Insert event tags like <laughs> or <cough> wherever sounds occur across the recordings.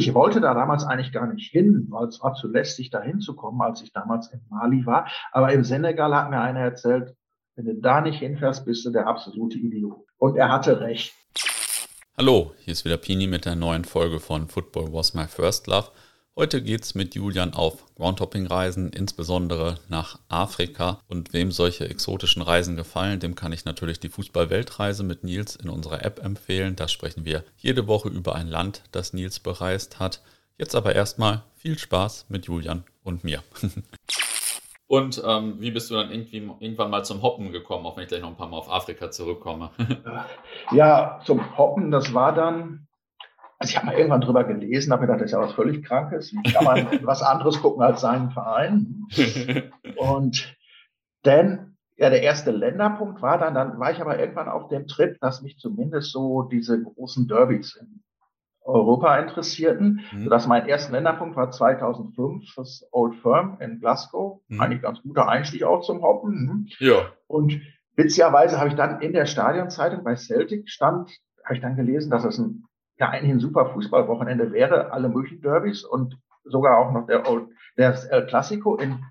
ich wollte da damals eigentlich gar nicht hin, weil es war zu lästig, da hinzukommen, als ich damals in Mali war. Aber im Senegal hat mir einer erzählt, wenn du da nicht hinfährst, bist du der absolute Idiot. Und er hatte recht. Hallo, hier ist wieder Pini mit der neuen Folge von Football Was My First Love. Heute geht's mit Julian auf Groundhopping-Reisen, insbesondere nach Afrika. Und wem solche exotischen Reisen gefallen, dem kann ich natürlich die Fußball-Weltreise mit Nils in unserer App empfehlen. Da sprechen wir jede Woche über ein Land, das Nils bereist hat. Jetzt aber erstmal viel Spaß mit Julian und mir. <laughs> Und ähm, wie bist du dann irgendwie irgendwann mal zum Hoppen gekommen, auch wenn ich gleich noch ein paar Mal auf Afrika zurückkomme? <laughs> ja, zum Hoppen, das war dann also ich habe mal irgendwann drüber gelesen, habe mir gedacht, das ist ja was völlig Krankes. Wie kann man <laughs> was anderes gucken als seinen Verein? Und dann, ja, der erste Länderpunkt war dann, dann war ich aber irgendwann auf dem Trip, dass mich zumindest so diese großen Derbys in Europa interessierten, mhm. sodass mein erster Länderpunkt war 2005, das Old Firm in Glasgow. Mhm. Eigentlich ganz guter Einstieg auch zum Hoppen. Mhm. Ja. Und witzigerweise habe ich dann in der Stadionzeitung bei Celtic stand, habe ich dann gelesen, dass es ein ja eigentlich ein super Fußballwochenende wäre, alle möglichen Derbys und sogar auch noch der, Old, der El Clasico in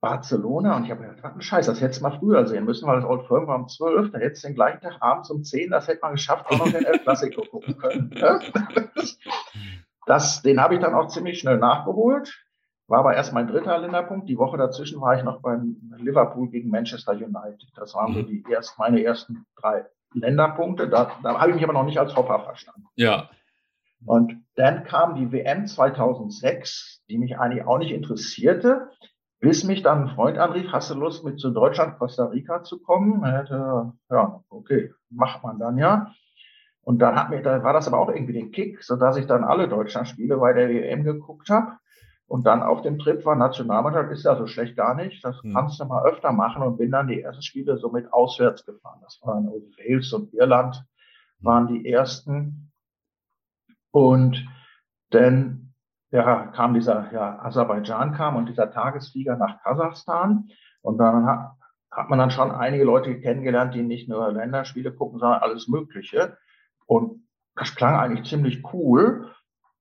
Barcelona. Und ich habe gedacht, was ein Scheiß, das hättest du mal früher sehen müssen, weil das Old Firm war um 12, da hättest du den gleichen Tag abends um 10, das hätte man geschafft, auch noch den El Clasico <laughs> gucken können. Das, den habe ich dann auch ziemlich schnell nachgeholt. War aber erst mein dritter Länderpunkt. Die Woche dazwischen war ich noch beim Liverpool gegen Manchester United. Das waren so mhm. die erst, meine ersten drei Länderpunkte. Da, da habe ich mich aber noch nicht als Hopper verstanden. Ja. Und dann kam die WM 2006, die mich eigentlich auch nicht interessierte, bis mich dann ein Freund anrief, hast du Lust mit zu Deutschland, Costa Rica zu kommen? Er hätte, ja, okay, macht man dann ja. Und dann hat mir, da war das aber auch irgendwie den Kick, so dass ich dann alle Deutschlandspiele bei der WM geguckt habe. Und dann auf dem Trip war Nationalmannschaft, ist ja so schlecht gar nicht. Das hm. kannst du mal öfter machen und bin dann die ersten Spiele somit auswärts gefahren. Das waren Wales und Irland waren die ersten. Und dann ja, kam dieser, ja, Aserbaidschan kam und dieser Tagesflieger nach Kasachstan. Und dann hat, hat man dann schon einige Leute kennengelernt, die nicht nur Länderspiele gucken, sondern alles Mögliche. Und das klang eigentlich ziemlich cool.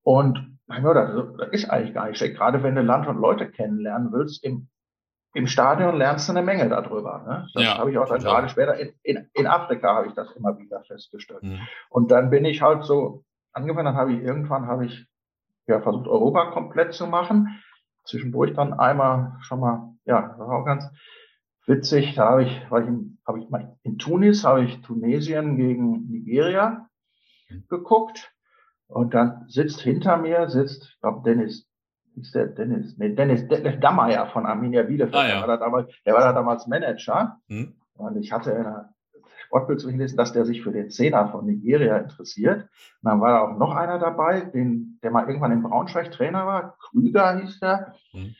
Und mein Gott, das, das ist eigentlich gar nicht schlecht. Gerade wenn du Land und Leute kennenlernen willst, im, im Stadion lernst du eine Menge darüber. Ne? Das ja, habe ich auch dann gerade später in, in, in Afrika habe ich das immer wieder festgestellt. Mhm. Und dann bin ich halt so angefangen, dann habe ich irgendwann habe ich ja versucht, Europa komplett zu machen. Zwischendurch dann einmal schon mal, ja, das war auch ganz witzig. Da habe ich, war ich in, habe ich mal in Tunis, habe ich Tunesien gegen Nigeria mhm. geguckt. Und dann sitzt hinter mir, sitzt, ich glaube, Dennis, ist der Dennis, nee, Dennis, Dennis Dammeyer von Arminia Bielefeld. Ah, ja. der, war da damals, der war da damals Manager. Hm. Und ich hatte in der Sportbild gelesen, dass der sich für den Zehner von Nigeria interessiert. Und dann war da auch noch einer dabei, den, der mal irgendwann in Braunschweig Trainer war. Krüger hieß der. Hm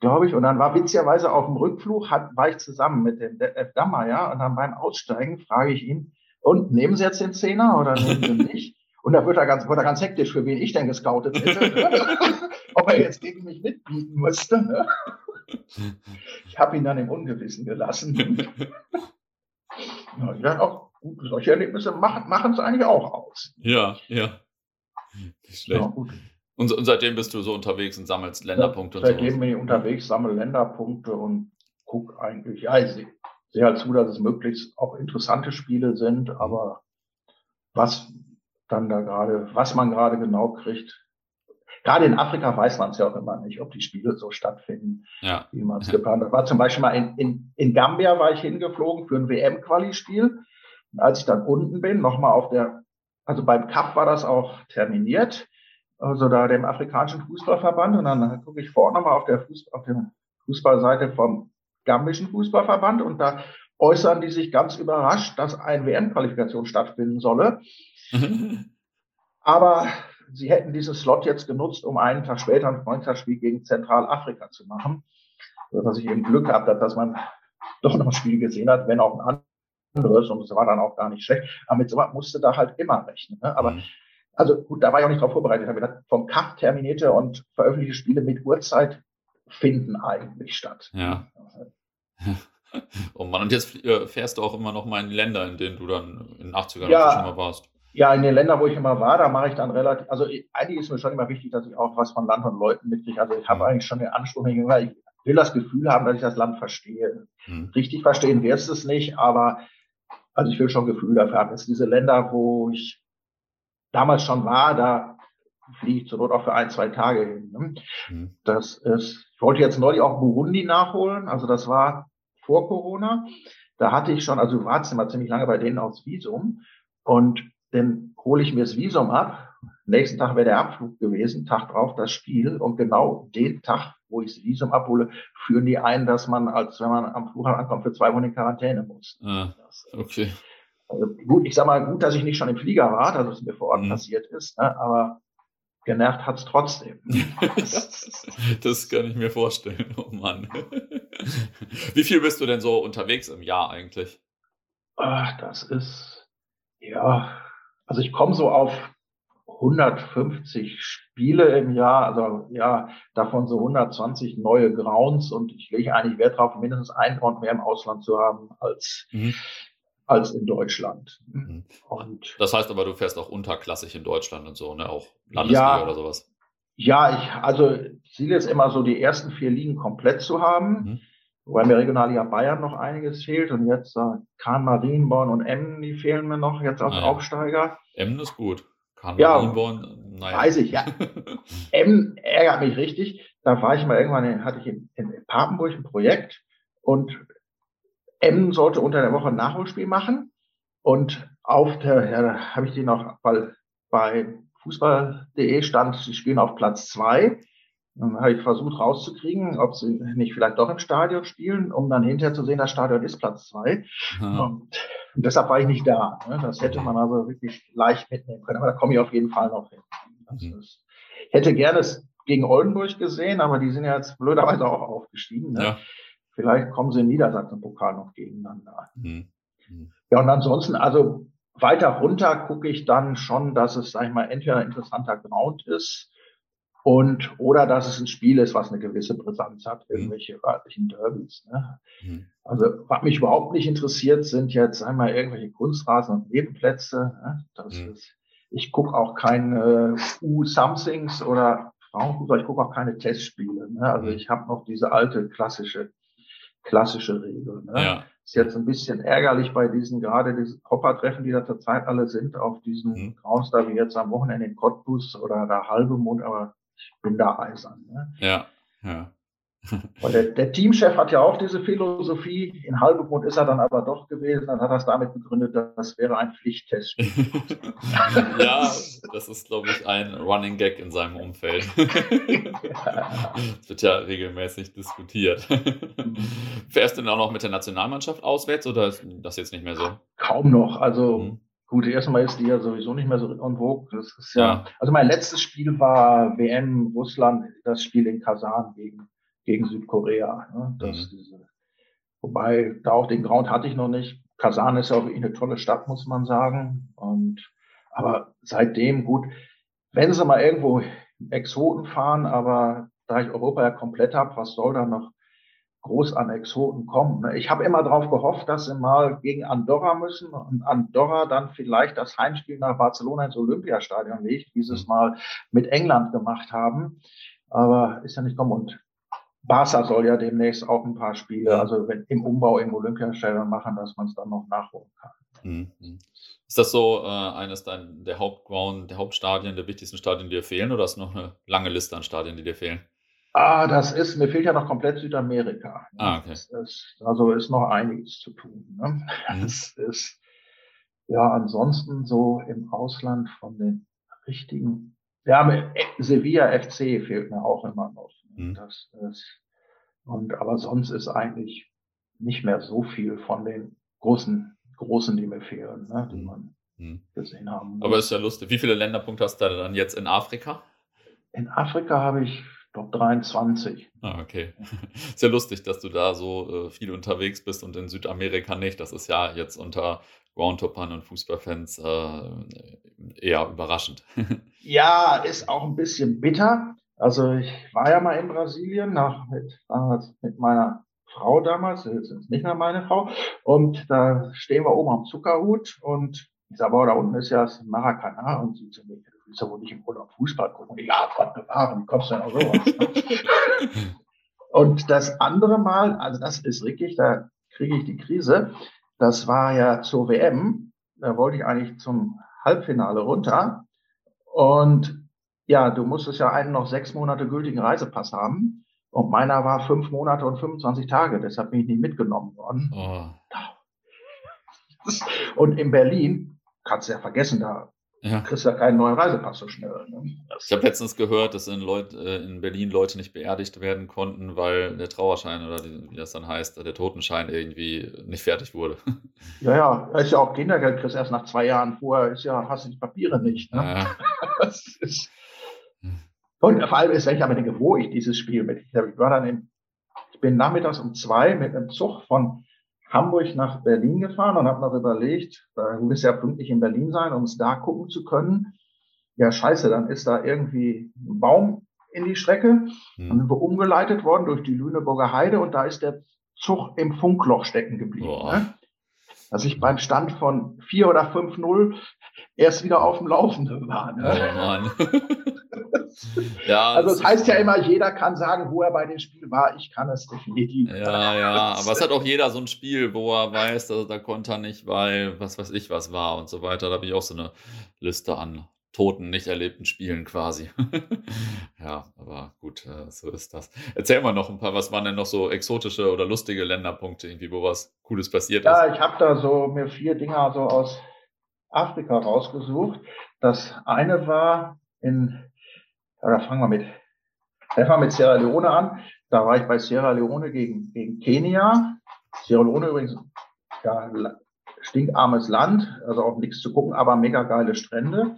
glaube ich. Und dann war witzigerweise auf dem Rückflug, hat, war ich zusammen mit dem F. Dammeyer und dann beim Aussteigen frage ich ihn, und nehmen Sie jetzt den Zehner oder nehmen Sie nicht? Und da wird er ganz, wird er ganz hektisch, für wen ich denn gescoutet hätte. <laughs> Ob er jetzt gegen mich mitbieten musste. Ne? Ich habe ihn dann im Ungewissen gelassen. <laughs> ja, ich dachte auch, gut, solche Erlebnisse machen es eigentlich auch aus. Ja, ja. Nicht schlecht. Ja, gut. Und, und, seitdem bist du so unterwegs und sammelst Länderpunkte. Ja, seitdem bin ich unterwegs, sammle Länderpunkte und gucke eigentlich, ja, ich sehe, sehe halt zu, dass es möglichst auch interessante Spiele sind, aber was, dann da gerade, was man gerade genau kriegt. Gerade in Afrika weiß man es ja auch immer nicht, ob die Spiele so stattfinden, ja. wie man es geplant hat. War zum Beispiel mal in, in, in Gambia war ich hingeflogen für ein WM-Quali-Spiel. Als ich dann unten bin, nochmal auf der, also beim Cup war das auch terminiert, also da dem afrikanischen Fußballverband. Und dann gucke ich vorne nochmal auf der, Fuß, auf der Fußballseite vom gambischen Fußballverband und da äußern die sich ganz überrascht, dass eine WM-Qualifikation stattfinden solle. Aber sie hätten diesen Slot jetzt genutzt, um einen Tag später ein Freundschaftsspiel gegen Zentralafrika zu machen. So dass ich eben Glück gehabt habe, dass man <laughs> doch noch ein Spiel gesehen hat, wenn auch ein anderes. Und es war dann auch gar nicht schlecht. Aber mit sowas musste da halt immer rechnen. Ne? Aber mhm. also gut, da war ich auch nicht drauf vorbereitet. Ich habe gedacht, vom Cup terminierte und veröffentlichte Spiele mit Uhrzeit finden eigentlich statt. Ja. <laughs> Oh Mann, und jetzt äh, fährst du auch immer noch mal in Länder, in denen du dann in den 80ern ja, schon mal warst. Ja, in den Ländern, wo ich immer war, da mache ich dann relativ, also eigentlich ist mir schon immer wichtig, dass ich auch was von Land und Leuten mitkriege. Also ich habe mhm. eigentlich schon den Anspruch, ich will das Gefühl haben, dass ich das Land verstehe. Mhm. Richtig verstehen wirst es nicht, aber also ich will schon Gefühl dafür haben. Jetzt diese Länder, wo ich damals schon war, da fliege ich zur Not auch für ein, zwei Tage hin. Ne? Mhm. Das ist, ich wollte jetzt neulich auch Burundi nachholen, also das war vor Corona. Da hatte ich schon, also du wartest immer ziemlich lange bei denen aufs Visum und dann hole ich mir das Visum ab. Nächsten Tag wäre der Abflug gewesen, Tag drauf das Spiel und genau den Tag, wo ich das Visum abhole, führen die ein, dass man, als wenn man am Flughafen ankommt, für zwei Wochen in Quarantäne muss. Ah, okay. Also gut, ich sag mal, gut, dass ich nicht schon im Flieger war, dass es mir vor Ort mhm. passiert ist, ne, aber genervt hat's trotzdem. <laughs> das kann ich mir vorstellen, oh Mann. Wie viel bist du denn so unterwegs im Jahr eigentlich? Ach, das ist, ja, also ich komme so auf 150 Spiele im Jahr, also ja, davon so 120 neue Grounds und ich lege eigentlich Wert darauf, mindestens einen Ground mehr im Ausland zu haben als, mhm. als in Deutschland. Mhm. Und das heißt aber, du fährst auch unterklassig in Deutschland und so, ne? Auch Landesliga ja, oder sowas. Ja, ich, also Ziel ist immer so, die ersten vier Ligen komplett zu haben. Mhm. Wobei mir Regionalliga Bayern noch einiges fehlt und jetzt äh, Kahn, Marienborn und Emmen, die fehlen mir noch jetzt als ah, ja. Aufsteiger. Emmen ist gut. Kahn, ja, Marienborn, naja. Weiß ich, ja. <laughs> Emmen ärgert mich richtig. Da war ich mal irgendwann, hatte ich in, in Papenburg ein Projekt und Emmen sollte unter der Woche ein Nachholspiel machen und auf der, ja, da habe ich die noch, weil bei fußball.de stand, sie spielen auf Platz zwei habe ich versucht rauszukriegen, ob sie nicht vielleicht doch im Stadion spielen, um dann hinterher zu sehen, das Stadion ist Platz zwei. Ja. Und deshalb war ich nicht da. Ne? Das hätte man also wirklich leicht mitnehmen können. Aber da komme ich auf jeden Fall noch hin. Mhm. Ist, hätte gerne es gegen Oldenburg gesehen, aber die sind ja jetzt blöderweise auch aufgestiegen. Ne? Ja. Vielleicht kommen sie in Niedersachsen-Pokal noch gegeneinander. Mhm. Mhm. Ja, und ansonsten, also weiter runter gucke ich dann schon, dass es, sag ich mal, entweder ein interessanter Ground ist und oder dass es ein Spiel ist, was eine gewisse Brisanz hat, mhm. irgendwelche örtlichen Derbys. Ne? Mhm. Also was mich überhaupt nicht interessiert, sind jetzt einmal irgendwelche Kunstrasen und Nebenplätze. Ne? Das mhm. ist, ich gucke auch keine U-Somethings oder Frauenfußball, ich gucke auch keine Testspiele. Ne? Also mhm. ich habe noch diese alte klassische klassische Regel. Ne? Ja. Ist jetzt ein bisschen ärgerlich bei diesen, gerade diese Koppertreffen, die da zurzeit alle sind, auf diesen mhm. Grounds, da wie jetzt am Wochenende in Cottbus oder da halbe Mond, aber ich bin da. Ne? Ja, ja. <laughs> Weil der, der, Teamchef hat ja auch diese Philosophie. In Halbegrund ist er dann aber doch gewesen. Dann hat er es damit begründet, das wäre ein Pflichttest. <laughs> ja, das ist, glaube ich, ein Running Gag in seinem Umfeld. <laughs> das wird ja regelmäßig diskutiert. Fährst du denn auch noch mit der Nationalmannschaft auswärts oder ist das jetzt nicht mehr so? Kaum noch. Also mhm. Gut, erstmal ist die ja sowieso nicht mehr so en vogue. Das ist ja, ja, also mein letztes Spiel war WM Russland, das Spiel in Kasan gegen, gegen Südkorea. Ne? Das, mhm. diese, wobei, da auch den Ground hatte ich noch nicht. Kasan ist ja auch eine tolle Stadt, muss man sagen. Und, aber seitdem, gut, wenn sie mal irgendwo Exoten fahren, aber da ich Europa ja komplett habe, was soll da noch groß an Exoten kommen. Ne? Ich habe immer darauf gehofft, dass sie mal gegen Andorra müssen und Andorra dann vielleicht das Heimspiel nach Barcelona ins Olympiastadion legt, wie sie es mhm. mal mit England gemacht haben. Aber ist ja nicht kommen. Und Barca soll ja demnächst auch ein paar Spiele, also wenn, im Umbau im Olympiastadion machen, dass man es dann noch nachholen kann. Mhm. Ist das so äh, eines der Hauptground, der Hauptstadien, der wichtigsten Stadien, die dir fehlen, oder hast du noch eine lange Liste an Stadien, die dir fehlen? Ah, das ist, mir fehlt ja noch komplett Südamerika. Ah, okay. Ist, also ist noch einiges zu tun. Ne? Mhm. Es ist, ja, ansonsten so im Ausland von den richtigen, ja, Sevilla FC fehlt mir auch immer noch. Mhm. Das ist, und, aber sonst ist eigentlich nicht mehr so viel von den großen, großen, die mir fehlen, ne, die mhm. man mhm. gesehen haben. Muss. Aber ist ja lustig. Wie viele Länderpunkte hast du dann jetzt in Afrika? In Afrika habe ich Top 23. Ah, okay. <laughs> Ist ja lustig, dass du da so äh, viel unterwegs bist und in Südamerika nicht. Das ist ja jetzt unter Groundhoppern und Fußballfans äh, eher überraschend. <laughs> ja, ist auch ein bisschen bitter. Also ich war ja mal in Brasilien nach, mit, mit meiner Frau damals, jetzt ist nicht mehr meine Frau, und da stehen wir oben am Zuckerhut und Ich sage, da unten ist ja das Maracana und sie zu mir, willst ja wohl nicht im Urlaub Fußball gucken. Ja, Gott bewahren, wie kommst du denn auf sowas? <laughs> und das andere Mal, also das ist wirklich, da kriege ich die Krise, das war ja zur WM, da wollte ich eigentlich zum Halbfinale runter und ja, du musstest ja einen noch sechs Monate gültigen Reisepass haben. Und meiner war fünf Monate und 25 Tage, deshalb bin ich nicht mitgenommen worden. Oh. Und in Berlin, kannst du ja vergessen, da ja. kriegst ja keinen neuen Reisepass so schnell. Ne? Ich habe letztens gehört, dass in, Leut, äh, in, Berlin Leute nicht beerdigt werden konnten, weil der Trauerschein oder wie das dann heißt, der Totenschein irgendwie nicht fertig wurde. <laughs> Ja, ja, ist ja auch Kindergeld, kriegst erst nach zwei Jahren vorher, ist ja, hast du die Papiere nicht. Ne? Ja. <laughs> ist, und vor allem ist, wenn ich aber denke, wo ich dieses Spiel mit, ich war dann in, ich bin nachmittags um zwei mit einem Zug von Hamburg nach Berlin gefahren und habe noch überlegt, du musst ja pünktlich in Berlin sein, um es da gucken zu können. Ja, scheiße, dann ist da irgendwie ein Baum in die Strecke. Hm. Dann sind wir umgeleitet worden durch die Lüneburger Heide und da ist der Zug im Funkloch stecken geblieben. Ne? Dass ich beim Stand von 4 oder 5-0 erst wieder auf dem Laufenden war. Ne? Oh Mann. <laughs> ja, also es heißt ja immer, jeder kann sagen, wo er bei dem Spiel war. Ich kann es definitiv. Ja, ja, aber es hat auch jeder so ein Spiel, wo er weiß, also da konnte er nicht, weil was weiß ich was war und so weiter. Da habe ich auch so eine Liste an toten, nicht erlebten Spielen quasi. <laughs> ja, aber gut, äh, so ist das. Erzähl mal noch ein paar, was waren denn noch so exotische oder lustige Länderpunkte, irgendwie, wo was Cooles passiert ist? Ja, ich habe da so mir vier Dinger so aus Afrika rausgesucht. Das eine war in da fangen wir mit, fangen wir mit Sierra Leone an. Da war ich bei Sierra Leone gegen, gegen Kenia. Sierra Leone übrigens, ja, stinkarmes Land, also auch nichts zu gucken, aber mega geile Strände.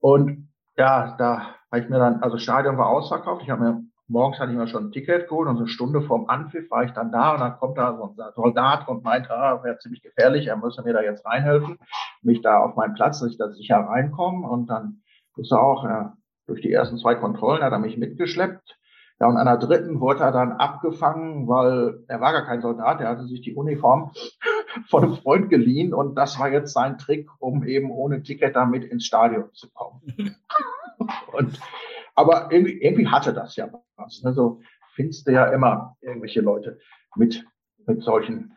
Und ja, da habe ich mir dann, also Stadion war ausverkauft. Ich habe mir morgens hatte ich mir schon ein Ticket geholt und so eine Stunde vorm Anpfiff war ich dann da und dann kommt da so ein Soldat und meint, ah, wäre ziemlich gefährlich, er müsse mir da jetzt reinhelfen, mich da auf meinen Platz, dass ich da sicher reinkomme und dann ist er auch, ja, durch die ersten zwei Kontrollen hat er mich mitgeschleppt. Ja, und an der dritten wurde er dann abgefangen, weil er war gar kein Soldat, er hatte sich die Uniform <laughs> von einem Freund geliehen und das war jetzt sein Trick, um eben ohne Ticket damit ins Stadion zu kommen. <laughs> und, aber irgendwie, irgendwie hatte das ja was. Also findest du ja immer irgendwelche Leute mit, mit solchen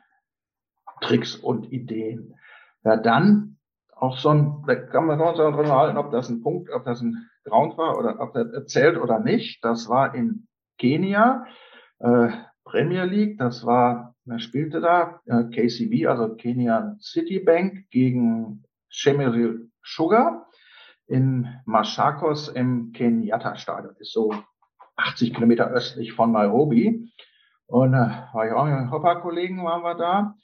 Tricks und Ideen. Ja, dann auch so ein, da kann man uns auch drüber halten, ob das ein Punkt, ob das ein Ground war oder ob er erzählt oder nicht. Das war in Kenia, äh, Premier League. Das war, wer spielte da? Äh, KCB, also Kenia City Bank gegen Shemeril Sugar in Machakos im Kenyatta Stadion. Ist so 80 Kilometer östlich von Nairobi. Und äh, war ich auch mit Hopper-Kollegen waren wir da.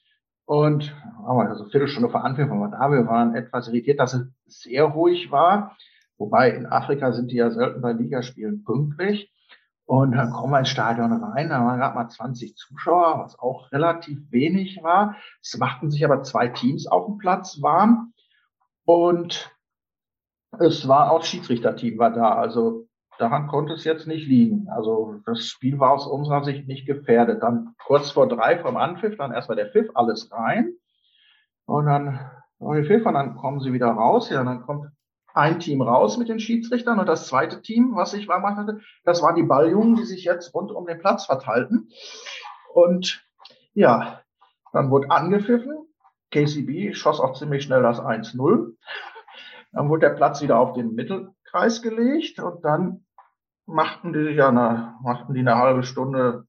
Und aber also eine Viertelstunde vor Anfang waren wir da. Wir waren etwas irritiert, dass es sehr ruhig war. Wobei in Afrika sind die ja selten bei Ligaspielen pünktlich. Und dann kommen wir ins Stadion rein, da waren gerade mal 20 Zuschauer, was auch relativ wenig war. Es machten sich aber zwei Teams auf dem Platz warm. Und es war auch Schiedsrichterteam war da. Also daran konnte es jetzt nicht liegen. Also das Spiel war aus unserer Sicht nicht gefährdet. Dann kurz vor drei vom Anpfiff, dann erstmal der Pfiff, alles rein. Und dann der Pfiff und dann kommen sie wieder raus. Ja, dann kommt ein Team raus mit den Schiedsrichtern und das zweite Team, was ich war hatte, das waren die Balljungen, die sich jetzt rund um den Platz verteilten. Und ja, dann wurde angepfiffen. KCB schoss auch ziemlich schnell das 1-0. Dann wurde der Platz wieder auf den Mittelkreis gelegt und dann machten die ja eine, machten die eine halbe Stunde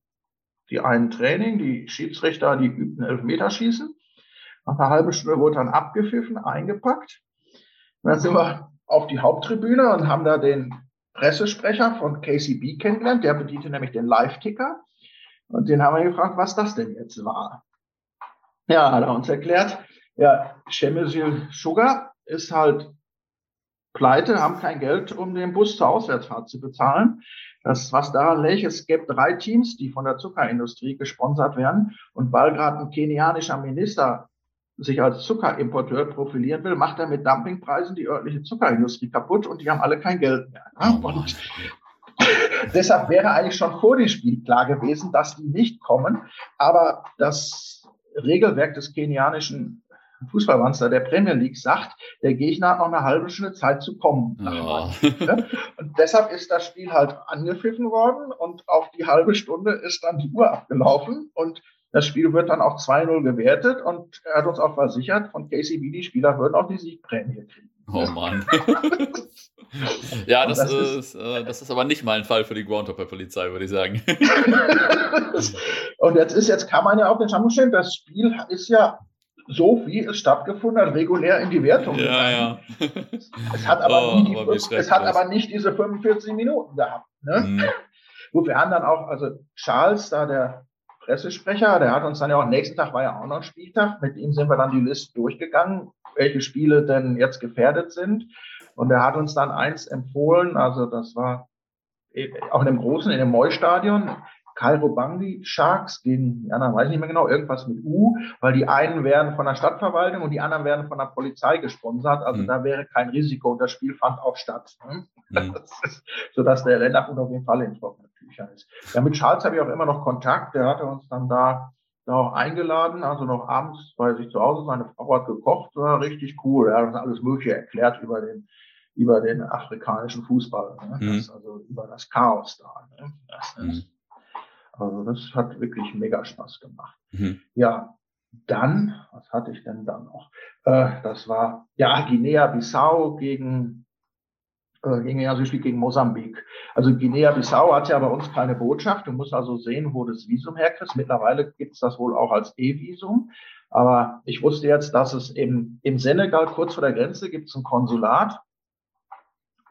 die einen Training, die Schiedsrichter, die übten Elfmeterschießen. Nach einer halben Stunde wurde dann abgepfiffen, eingepackt. Und dann sind wir auf die Haupttribüne und haben da den Pressesprecher von KCB kennengelernt. Der bediente nämlich den Live-Ticker. Und den haben wir gefragt, was das denn jetzt war. Ja, hat er uns erklärt, ja, Chemesil Sugar ist halt pleite, haben kein Geld, um den Bus zur Auswärtsfahrt zu bezahlen. Das, was daran läge, es gäbe drei Teams, die von der Zuckerindustrie gesponsert werden. Und weil gerade ein kenianischer Minister sich als Zuckerimporteur profilieren will, macht er mit Dumpingpreisen die örtliche Zuckerindustrie kaputt und die haben alle kein Geld mehr. Und <laughs> deshalb wäre eigentlich schon vor dem Spiel klar gewesen, dass die nicht kommen. Aber das Regelwerk des kenianischen Fußballmonster der Premier League sagt, der Gegner hat noch eine halbe Stunde Zeit zu kommen. Ja. Und deshalb ist das Spiel halt angepfiffen worden und auf die halbe Stunde ist dann die Uhr abgelaufen und das Spiel wird dann auch 2-0 gewertet und er hat uns auch versichert, von KCB die Spieler würden auch die Siegprämie kriegen. Oh Mann. <laughs> ja, das, das, ist, äh, das ist aber nicht mal ein Fall für die Groundhopper-Polizei, würde ich sagen. <laughs> und jetzt ist, jetzt kann man ja auch den Schatten stellen, das Spiel ist ja so wie es stattgefunden hat, regulär in die Wertung. Ja, ja. <laughs> Es hat aber, oh, nie, aber es hat aber nicht diese 45 Minuten gehabt. Ne? Mhm. Gut, wir haben dann auch, also Charles, da der Pressesprecher, der hat uns dann ja auch, nächsten Tag war ja auch noch ein Spieltag, mit ihm sind wir dann die Liste durchgegangen, welche Spiele denn jetzt gefährdet sind. Und er hat uns dann eins empfohlen, also das war auch in dem großen, in dem Moi-Stadion, Bangi Sharks gegen, die anderen weiß ich nicht mehr genau, irgendwas mit U, weil die einen werden von der Stadtverwaltung und die anderen werden von der Polizei gesponsert. Also mhm. da wäre kein Risiko und das Spiel fand auch statt. Ne? <laughs> Mhm. sodass der Länderpunkt auf jeden Fall in trockenen Tüchern ist. Ja, mit Charles habe ich auch immer noch Kontakt. Der hatte uns dann da, da auch eingeladen, also noch abends bei sich zu Hause. Seine Frau hat gekocht, war richtig cool. Er hat uns alles Mögliche erklärt über den über den afrikanischen Fußball, ne? mhm. das, also über das Chaos da. Ne? Das, mhm. Also das hat wirklich mega Spaß gemacht. Mhm. Ja, dann, was hatte ich denn dann noch? Äh, das war ja Guinea-Bissau gegen äh, gegen, also spielt gegen Mosambik. Also Guinea-Bissau hat ja bei uns keine Botschaft. Du musst also sehen, wo das Visum herkriegst. Mittlerweile gibt es das wohl auch als E-Visum. Aber ich wusste jetzt, dass es im, im Senegal kurz vor der Grenze gibt es ein Konsulat.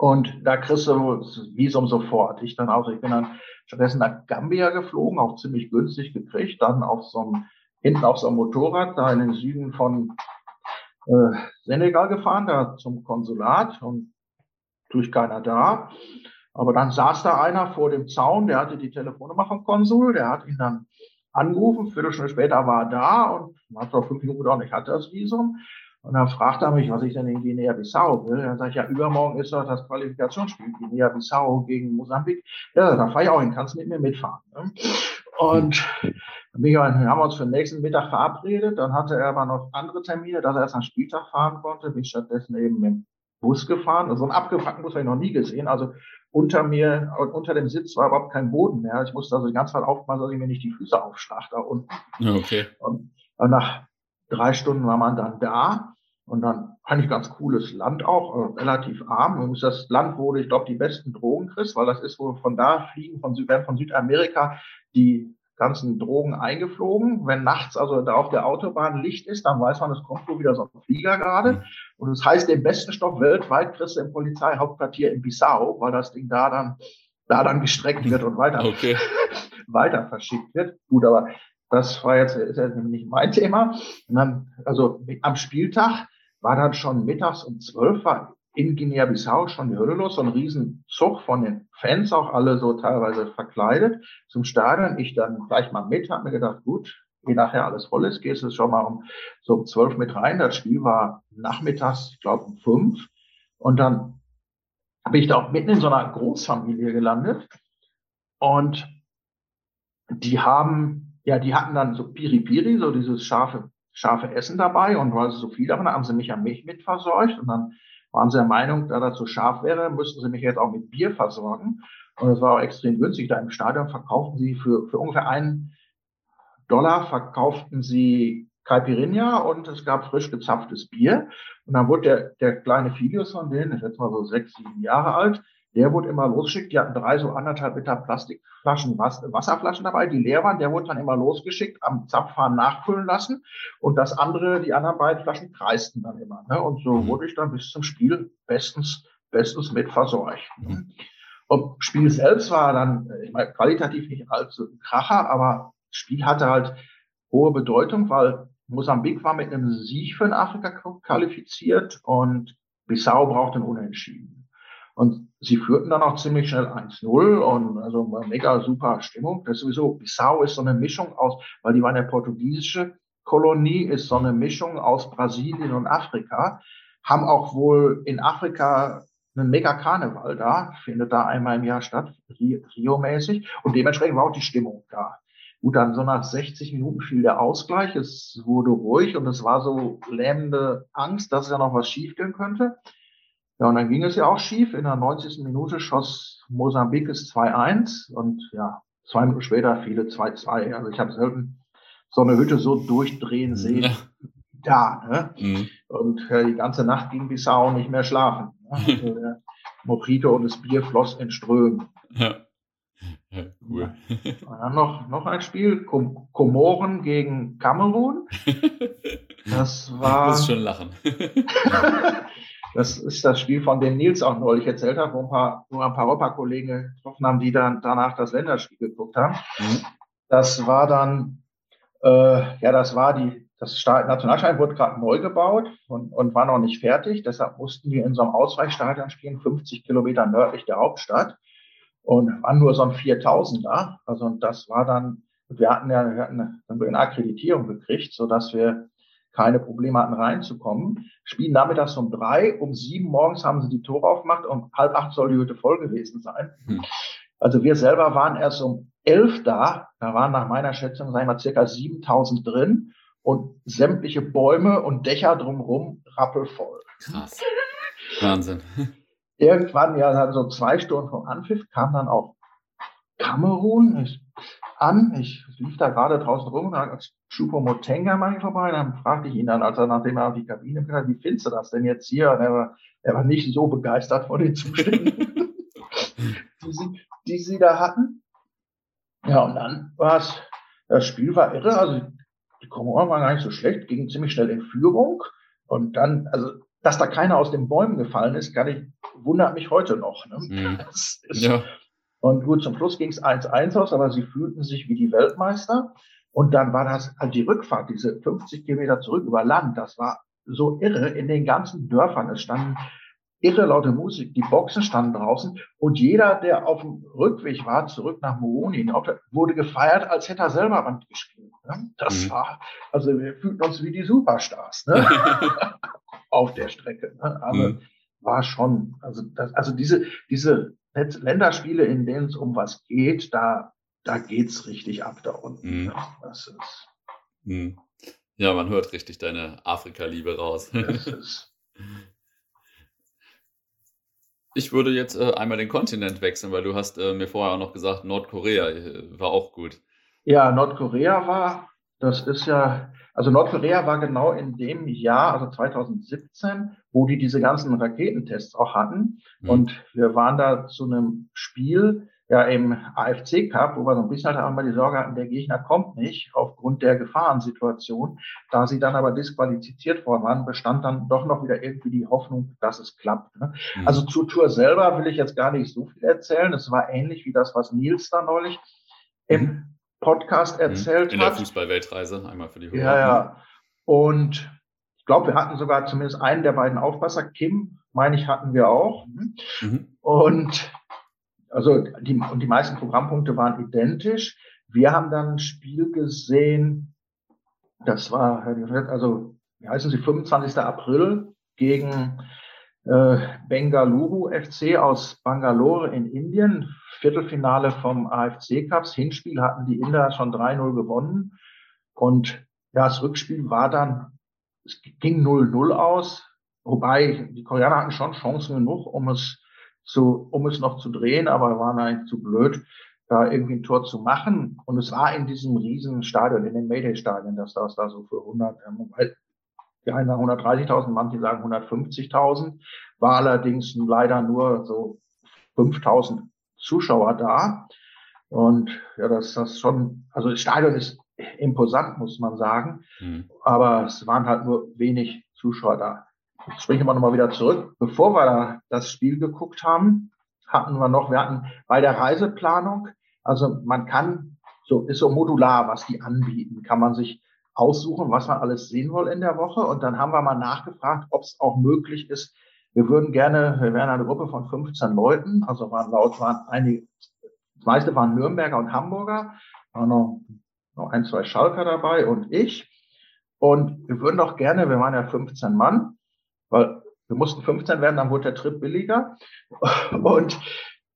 Und da kriegst du das Visum sofort. Ich dann auch, ich bin dann stattdessen nach Gambia geflogen, auch ziemlich günstig gekriegt, dann auf so einem, hinten auf so einem Motorrad, da in den Süden von äh, Senegal gefahren, da zum Konsulat und durch keiner da. Aber dann saß da einer vor dem Zaun, der hatte die Telefonnummer vom Konsul, der hat ihn dann angerufen, Viertelstunde später war er da und hat noch fünf Minuten gedauert, ich hatte das Visum. Und dann fragt er mich, was ich denn in Guinea-Bissau will. Dann sage ich, ja, übermorgen ist doch das Qualifikationsspiel Guinea-Bissau gegen Mosambik. Ja, da fahre ich auch hin, kannst mit mir mitfahren. Ne? Und dann haben wir uns für den nächsten Mittag verabredet. Dann hatte er aber noch andere Termine, dass er erst am Spieltag fahren konnte. Bin stattdessen eben mit dem Bus gefahren. Also so einen abgefuckten Bus habe ich noch nie gesehen. Also unter mir, unter dem Sitz war überhaupt kein Boden mehr. Ich musste also die ganze Zeit aufpassen, dass ich mir nicht die Füße aufschlag da unten. Okay. Und nach drei Stunden war man dann da. Und dann eigentlich ganz cooles Land auch, äh, relativ arm. Und das Land, wo du, ich glaube, die besten Drogen kriegst, weil das ist wohl von da fliegen, von, werden von Südamerika die ganzen Drogen eingeflogen. Wenn nachts also da auf der Autobahn Licht ist, dann weiß man, es kommt wohl wieder so ein Flieger gerade. Mhm. Und das heißt, den besten Stoff weltweit kriegst du im Polizeihauptquartier in Bissau, weil das Ding da dann, da dann gestreckt wird und weiter, okay. <laughs> weiter verschickt wird. Gut, aber das war jetzt, ist jetzt nicht mein Thema. Und dann, also am Spieltag war dann schon mittags um zwölf, war in Guinea-Bissau schon die Hölle los, so ein Riesenzug von den Fans, auch alle so teilweise verkleidet, zum Stadion. Ich dann gleich mal mit, habe mir gedacht, gut, wie nachher alles voll ist, gehst du schon mal um so um zwölf mit rein. Das Spiel war nachmittags, ich glaube um fünf. Und dann bin ich da auch mitten in so einer Großfamilie gelandet. Und die haben, ja, die hatten dann so Piri-Piri, so dieses scharfe scharfe Essen dabei und weil sie so viel davon haben sie mich an mich mit versorgt und dann waren sie der Meinung, da das so scharf wäre, müssten sie mich jetzt auch mit Bier versorgen. Und es war auch extrem günstig. Da im Stadion verkauften sie für, für ungefähr einen Dollar verkauften sie Caipirinha und es gab frisch gezapftes Bier. Und dann wurde der, der kleine Filius von denen, ich schätze mal so sechs, sieben Jahre alt, der wurde immer losgeschickt. Die hatten drei so anderthalb Liter Plastikflaschen, Wasserflaschen dabei, die leer waren. Der wurde dann immer losgeschickt, am Zapfhahn nachfüllen lassen. Und das andere, die anderen beiden Flaschen kreisten dann immer. Ne? Und so mhm. wurde ich dann bis zum Spiel bestens, bestens mit versorgt. Mhm. Und Spiel selbst war dann, ich meine, qualitativ nicht allzu ein Kracher, aber das Spiel hatte halt hohe Bedeutung, weil Mosambik war mit einem Sieg für den Afrika qualifiziert und Bissau brauchte einen Unentschieden. Und sie führten dann auch ziemlich schnell 1-0 und also mega super Stimmung. Das ist sowieso, Bissau ist so eine Mischung aus, weil die war eine portugiesische Kolonie, ist so eine Mischung aus Brasilien und Afrika, haben auch wohl in Afrika einen Mega-Karneval da, findet da einmal im Jahr statt, Rio-mäßig, und dementsprechend war auch die Stimmung da. Gut, dann so nach 60 Minuten fiel der Ausgleich. Es wurde ruhig und es war so lähmende Angst, dass ja noch was schiefgehen könnte. Ja, und dann ging es ja auch schief. In der 90. Minute schoss Mosambik es 2-1 und ja, zwei Minuten später fiel 2-2. Also ich habe selten so eine Hütte so durchdrehen sehen. Ja. <laughs> Da, ne? Mhm. Und äh, die ganze Nacht ging Bissau nicht mehr schlafen. <laughs> Ne? Also der Mojito und das Bier floss in Strömen. Ja. Ja, cool. Und dann noch, noch ein Spiel, Kom Komoren gegen Kamerun. <laughs> Das war. Das ist schon lachen. Das ist das Spiel, von dem Nils auch neulich erzählt hat, wo ein paar, wo ein paar Europa-Kollegen getroffen haben, die dann danach das Länderspiel geguckt haben. Mhm. Das war dann, äh, ja, das war die, das Nationalstadion wurde gerade neu gebaut und, und war noch nicht fertig. Deshalb mussten die in so einem Ausweichstadion spielen, 50 Kilometer nördlich der Hauptstadt und waren nur so ein 4000er. Also und das war dann, wir hatten ja wir hatten eine Akkreditierung gekriegt, so dass wir keine Probleme hatten reinzukommen. Spielen nachmittags um drei, um sieben morgens haben sie die Tore aufgemacht, um halb acht soll die Hütte voll gewesen sein. Hm. Also wir selber waren erst um elf da, da waren nach meiner Schätzung, sagen wir, circa 7000 drin und sämtliche Bäume und Dächer drumherum rappelvoll. Krass. Wahnsinn irgendwann, ja, dann so zwei Stunden vom Anpfiff, kam dann auch Kamerun ich, an. Ich lief da gerade draußen rum, da als Chupo Motenga mal vorbei. Dann fragte ich ihn dann, als er nachdem er auf die Kabine kam, wie findest du das denn jetzt hier? Und er war, er war nicht so begeistert von den Zuständen, <laughs> die, sie, die sie da hatten. Ja, und dann war es, das Spiel war irre. Also die Komoren waren gar nicht so schlecht, gingen ziemlich schnell in Führung. Und dann, also dass da keiner aus den Bäumen gefallen ist, kann ich, wundert mich heute noch. Ne? Mhm. Ist, ja. Und gut, zum Schluss ging es 1-1 aus, aber sie fühlten sich wie die Weltmeister. Und dann war das halt die Rückfahrt, diese 50 Kilometer zurück über Land, das war so irre in den ganzen Dörfern. Es standen irre laute Musik, die Boxen standen draußen und jeder, der auf dem Rückweg war, zurück nach Moroni, wurde gefeiert, als hätte er selber Band gespielt. Ne? Das mhm. war, also wir fühlten uns wie die Superstars. Ne? <laughs> auf der Strecke. Ne? Aber mhm. war schon, also, das, also diese, diese Länderspiele, in denen es um was geht, da, da geht's richtig ab da unten. Mhm. Das ist. Mhm. Ja, man hört richtig deine Afrika-Liebe raus. <laughs> ich würde jetzt äh, einmal den Kontinent wechseln, weil du hast äh, mir vorher auch noch gesagt, Nordkorea äh, war auch gut. Ja, Nordkorea war, das ist ja, also Nordkorea war genau in dem Jahr, also 2017, wo die diese ganzen Raketentests auch hatten. Mhm. Und wir waren da zu einem Spiel, ja im AFC Cup, wo wir so ein bisschen halt einmal die Sorge hatten, der Gegner kommt nicht aufgrund der Gefahrensituation. Da sie dann aber disqualifiziert worden waren, bestand dann doch noch wieder irgendwie die Hoffnung, dass es klappt. Ne? Mhm. Also zur Tour selber will ich jetzt gar nicht so viel erzählen. Es war ähnlich wie das, was Nils da neulich im mhm. Podcast mhm. erzählt hat. In der Fußballweltreise, einmal für die Hörer. Ja, ja. Und ich glaube, wir hatten sogar zumindest einen der beiden Aufpasser, Kim, meine ich, hatten wir auch. Mhm. Und also die, und die meisten Programmpunkte waren identisch. Wir haben dann ein Spiel gesehen, das war, also, wie heißen sie, 25. April gegen äh, Bengaluru FC aus Bangalore in Indien. Viertelfinale vom AFC Cups. Hinspiel hatten die Inder schon 3-0 gewonnen. Und ja, das Rückspiel war dann, es ging 0-0 aus. Wobei die Koreaner hatten schon Chancen genug, um es zu, um es noch zu drehen, aber waren eigentlich zu blöd, da irgendwie ein Tor zu machen. Und es war in diesem riesen Stadion, in dem Mayday-Stadion, das das da so für 100, die einen sagen 130.000, manche sagen 150.000, war allerdings leider nur so 5.000 Zuschauer da. Und ja, das das schon, also das Stadion ist imposant, muss man sagen. Mhm. Aber es waren halt nur wenig Zuschauer da. Ich springe mal nochmal wieder zurück. Bevor wir da das Spiel geguckt haben, hatten wir noch, wir hatten bei der Reiseplanung, also man kann, so ist so modular, was die anbieten, kann man sich aussuchen, was man alles sehen will in der Woche. Und dann haben wir mal nachgefragt, ob es auch möglich ist, wir würden gerne, wir wären eine Gruppe von 15 Leuten, also waren laut waren einige, das meiste waren Nürnberger und Hamburger, waren noch, noch ein, zwei Schalker dabei und ich. Und wir würden doch gerne, wir waren ja 15 Mann, weil wir mussten 15 werden, dann wurde der Trip billiger. Und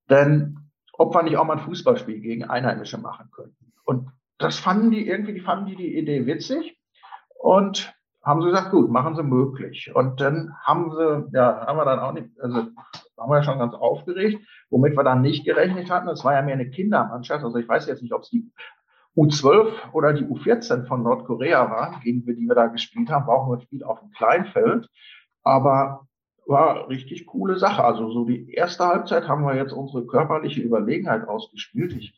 dann, ob wir nicht auch mal ein Fußballspiel gegen Einheimische machen könnten. Und das fanden die irgendwie, die fanden die die Idee witzig und haben sie gesagt, gut, machen sie möglich. Und dann haben sie, ja, haben wir dann auch nicht, also waren wir schon ganz aufgeregt, womit wir dann nicht gerechnet hatten. Es war ja mehr eine Kindermannschaft. Also ich weiß jetzt nicht, ob es die U12 oder die U14 von Nordkorea waren, gegen die wir da gespielt haben, war auch nur ein Spiel auf dem Kleinfeld. Aber war richtig coole Sache. Also so die erste Halbzeit haben wir jetzt unsere körperliche Überlegenheit ausgespielt. Ich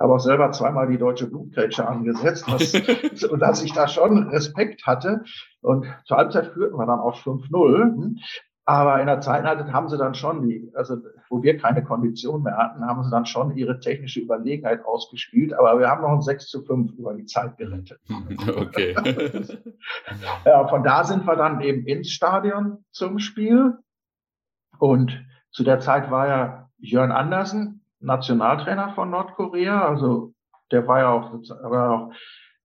habe auch selber zweimal die deutsche Blutgrätsche angesetzt, was, <laughs> <laughs> dass ich da schon Respekt hatte. Und zur Halbzeit führten wir dann auch 5-0. Aber in der Zeiteinheit haben sie dann schon, die, also wo wir keine Kondition mehr hatten, haben sie dann schon ihre technische Überlegenheit ausgespielt. Aber wir haben noch ein 6 zu 5 über die Zeit gerettet. <laughs> Okay. ja, von da sind wir dann eben ins Stadion zum Spiel. Und zu der Zeit war ja Jörn Andersen Nationaltrainer von Nordkorea. Also der war ja auch, war auch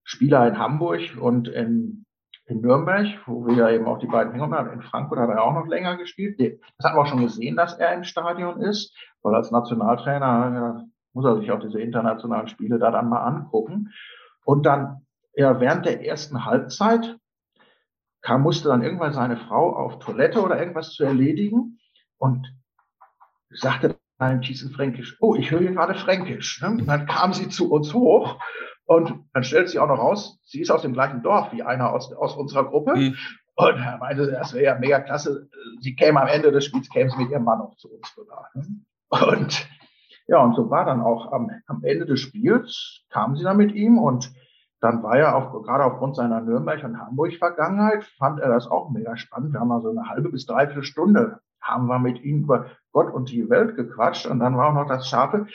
Spieler in Hamburg und in in Nürnberg, wo wir ja eben auch die beiden Finger haben. In Frankfurt hat er auch noch länger gespielt. Das haben wir auch schon gesehen, dass er im Stadion ist, weil als Nationaltrainer ja, muss er sich auch diese internationalen Spiele da dann mal angucken. Und dann, ja, während der ersten Halbzeit kam, musste dann irgendwann seine Frau auf Toilette oder irgendwas zu erledigen und sagte im tiefen Fränkisch, oh, ich höre hier gerade Fränkisch. Ne? Dann kam sie zu uns hoch und dann stellt sich auch noch raus, sie ist aus dem gleichen Dorf wie einer aus, aus unserer Gruppe. Mhm. Und er meinte, das wäre ja mega klasse. Sie käme am Ende des Spiels, käme sie mit ihrem Mann auch zu uns rüber. Und ja, und so war dann auch am, am Ende des Spiels, kam sie dann mit ihm und dann war er auch, gerade aufgrund seiner Nürnberg- und Hamburg-Vergangenheit, fand er das auch mega spannend. Wir haben also eine halbe bis dreiviertel Stunde haben wir mit ihm über Gott und die Welt gequatscht und dann war auch noch das Scharfe,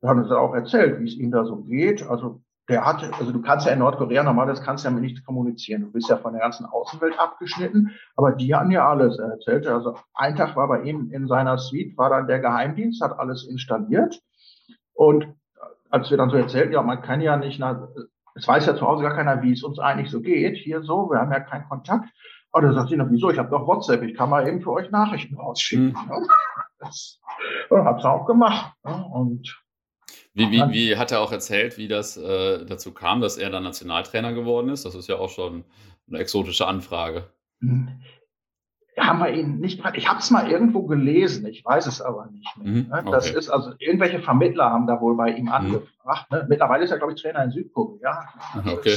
da haben sie auch erzählt, wie es ihm da so geht. Also der hatte, also du kannst ja in Nordkorea normal, das kannst ja mit nichts kommunizieren. Du bist ja von der ganzen Außenwelt abgeschnitten, aber die hatten ja alles. Er erzählte, also ein Tag war bei ihm in seiner Suite, war dann der Geheimdienst, hat alles installiert. Und als wir dann so erzählten, ja, man kann ja nicht, nach, es weiß ja zu Hause gar keiner, wie es uns eigentlich so geht, hier so, wir haben ja keinen Kontakt. Und dann sagt sie, na, wieso, ich habe doch WhatsApp, ich kann mal eben für euch Nachrichten rausschicken. Mhm. Das, und hab's auch gemacht. Und wie, wie, wie hat er auch erzählt, wie das äh, dazu kam, dass er dann Nationaltrainer geworden ist? Das ist ja auch schon eine exotische Anfrage. Hm. Haben wir ihn nicht Ich habe es mal irgendwo gelesen, ich weiß es aber nicht mehr. Mhm, ne? Das ist also, irgendwelche Vermittler haben da wohl bei ihm mhm. angefragt. Ne? Mittlerweile ist er, glaube ich, Trainer in Südkorea. <laughs> Okay.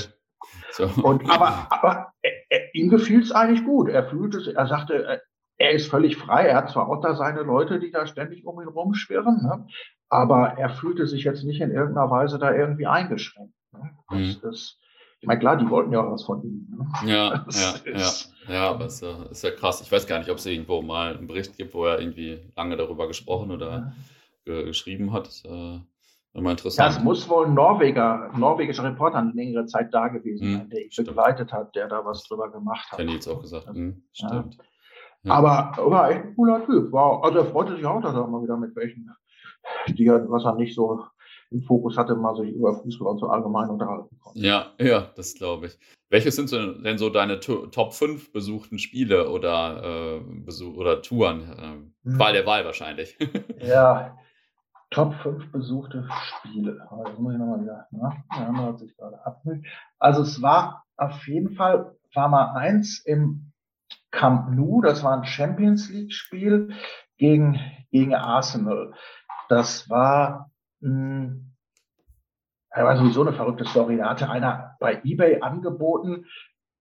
So. Und, aber aber er, er, ihm gefiel es eigentlich gut. Er fühlte es, er sagte, er ist völlig frei. Er hat zwar auch da seine Leute, die da ständig um ihn rumschwirren, ne? aber er fühlte sich jetzt nicht in irgendeiner Weise da irgendwie eingeschränkt. Ne? Mhm. das, ich meine, klar, die wollten ja auch was von ihm. Ne? Ja, <laughs> ja, ja, ja, aber es ist, ist ja krass. Ich weiß gar nicht, ob es irgendwo mal einen Bericht gibt, wo er irgendwie lange darüber gesprochen oder ja. geschrieben hat. Äh, immer interessant. Das muss wohl ein Norweger, norwegischer Reporter eine längere Zeit da gewesen hm, sein, der ihn begleitet hat, der da was drüber gemacht hat. Hätte ich jetzt auch gesagt. Hm, stimmt. Ja. Ja. Aber war echt ein cooler Typ. Wow. Also er freute sich auch, dass er mal wieder mit welchen, die er, was er nicht so im Fokus hatte, mal sich über Fußball und so allgemein unterhalten konnte. Ja, ja, das glaube ich. Welche sind denn so deine Top 5 besuchten Spiele oder, äh, Besuch oder Touren? Äh, hm. Wahl der Wahl wahrscheinlich. <laughs> ja, Top 5 besuchte Spiele. Also muss ich nochmal wieder hat sich gerade abmüht. Also es war auf jeden Fall, war mal eins im Camp Nou, das war ein Champions League Spiel gegen, gegen Arsenal. Das war, mh, das war sowieso eine verrückte Story. Da hatte einer bei eBay angeboten,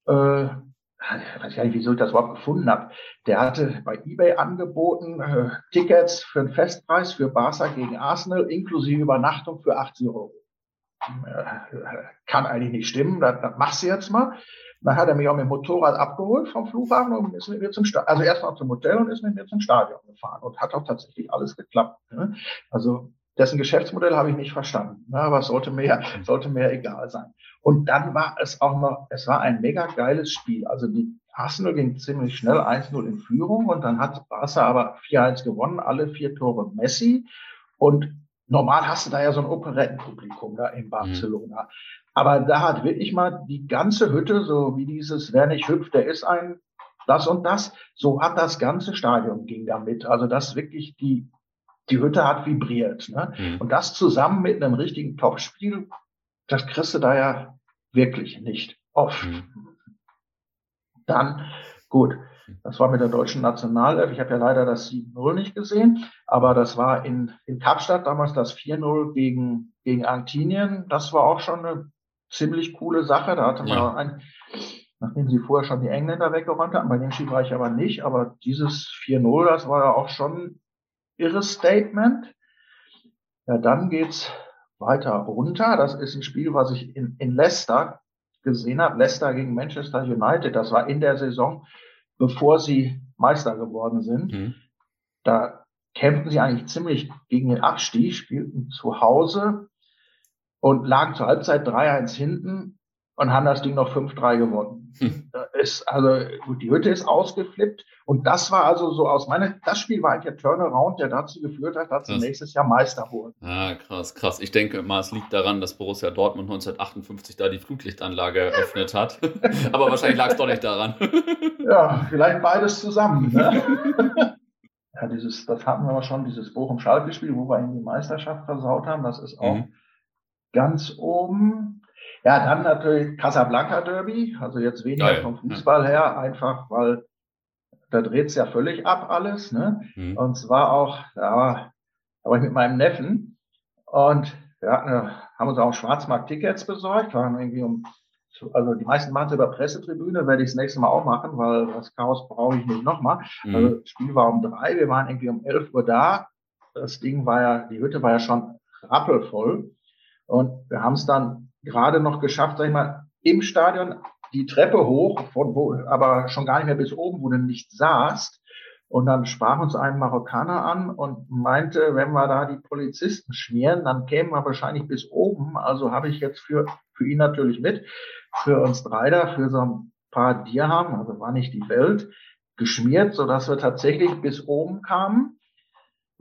äh, ich weiß gar nicht, wieso ich das überhaupt gefunden habe. Der hatte bei eBay angeboten äh, Tickets für einen Festpreis für Barca gegen Arsenal inklusive Übernachtung für 80 Euro. Äh, kann eigentlich nicht stimmen, das, das machst du jetzt mal. Dann hat er mich auch mit dem Motorrad abgeholt vom Flughafen und ist mit mir zum Stadion, also erst mal zum Hotel und ist mit mir zum Stadion gefahren und hat auch tatsächlich alles geklappt. Ne? Also dessen Geschäftsmodell habe ich nicht verstanden, ne? aber es sollte mir, sollte mir egal sein. Und dann war es auch noch, es war ein mega geiles Spiel. Also die Arsenal ging ziemlich schnell 1-0 in Führung und dann hat Barca aber 4-1 gewonnen, alle vier Tore Messi. Und normal hast du da ja so ein Operettenpublikum da in mhm. Barcelona. Mhm. Aber da hat wirklich mal die ganze Hütte, so wie dieses, wer nicht hüpft, der ist ein das und das. So hat das ganze Stadion ging damit. Also das wirklich die, die Hütte hat vibriert. Ne? Mhm. Und das zusammen mit einem richtigen Topspiel, das kriegst du da ja wirklich nicht oft. Mhm. Dann, gut, das war mit der deutschen Nationalelf. Ich habe ja leider das 7-0 nicht gesehen, aber das war in, in Kapstadt damals das 4-0 gegen, gegen Argentinien. Das war auch schon eine ziemlich coole Sache. Da hatte man ja. ein, nachdem sie vorher schon die Engländer weggeräumt hatten, bei dem Spiel war ich aber nicht, aber dieses 4-0, das war ja auch schon irres Statement. Ja, dann geht's weiter runter. Das ist ein Spiel, was ich in, in Leicester gesehen habe. Leicester gegen Manchester United. Das war in der Saison, bevor sie Meister geworden sind. Mhm. Da kämpften sie eigentlich ziemlich gegen den Abstieg, spielten zu Hause und lagen zur Halbzeit 3-1 hinten und haben das Ding noch 5-3 gewonnen. Hm. Ist, also die Hütte ist ausgeflippt und das war also so aus meiner, das Spiel war eigentlich der Turnaround, der dazu geführt hat, dass sie nächstes Jahr Meister wurden. Ah, krass, krass. Ich denke mal, es liegt daran, dass Borussia Dortmund 1958 da die Flutlichtanlage <laughs> eröffnet hat. <laughs> Aber wahrscheinlich lag es doch nicht daran. <laughs> ja, vielleicht beides zusammen. Ne? ja, dieses, das hatten wir aber schon, dieses Bochum-Schalke-Spiel, wo wir in die Meisterschaft versaut haben, das ist auch mhm. Ganz oben. Ja, dann natürlich Casablanca Derby, also jetzt weniger Geil. vom Fußball her, einfach weil da dreht es ja völlig ab alles. Ne? Mhm. Und zwar auch, ja, da war ich mit meinem Neffen und wir hatten, haben uns auch Schwarzmarkt-Tickets besorgt, waren irgendwie um, also die meisten machen es über Pressetribüne, werde ich das nächste Mal auch machen, weil das Chaos brauche ich nicht nochmal. Mhm. Also das Spiel war um drei, wir waren irgendwie um elf Uhr da. Das Ding war ja, die Hütte war ja schon rappelvoll. Und wir haben es dann gerade noch geschafft, sag ich mal, im Stadion die Treppe hoch, von wo, aber schon gar nicht mehr bis oben, wo du nicht saßt. Und dann sprach uns ein Marokkaner an und meinte, wenn wir da die Polizisten schmieren, dann kämen wir wahrscheinlich bis oben. Also habe ich jetzt für, für ihn natürlich mit, für uns drei da, für so ein paar Dirham, also war nicht die Welt, geschmiert, sodass wir tatsächlich bis oben kamen.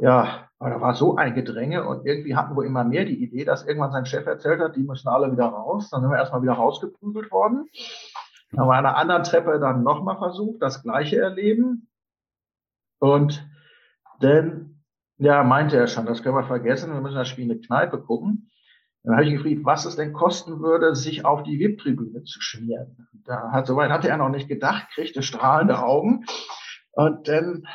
Ja, aber da war so ein Gedränge und irgendwie hatten wir immer mehr die Idee, dass irgendwann sein Chef erzählt hat, die müssen alle wieder raus. Dann sind wir erstmal wieder rausgeprügelt worden. Dann wir an einer anderen Treppe dann nochmal versucht, das gleiche erleben. Und dann, ja, meinte er schon, das können wir vergessen, wir müssen das Spiel in eine Kneipe gucken. Dann habe ich gefragt, was es denn kosten würde, sich auf die VIP-Tribüne zu schmieren. Da hat, soweit hatte er noch nicht gedacht, kriegte strahlende Augen. Und dann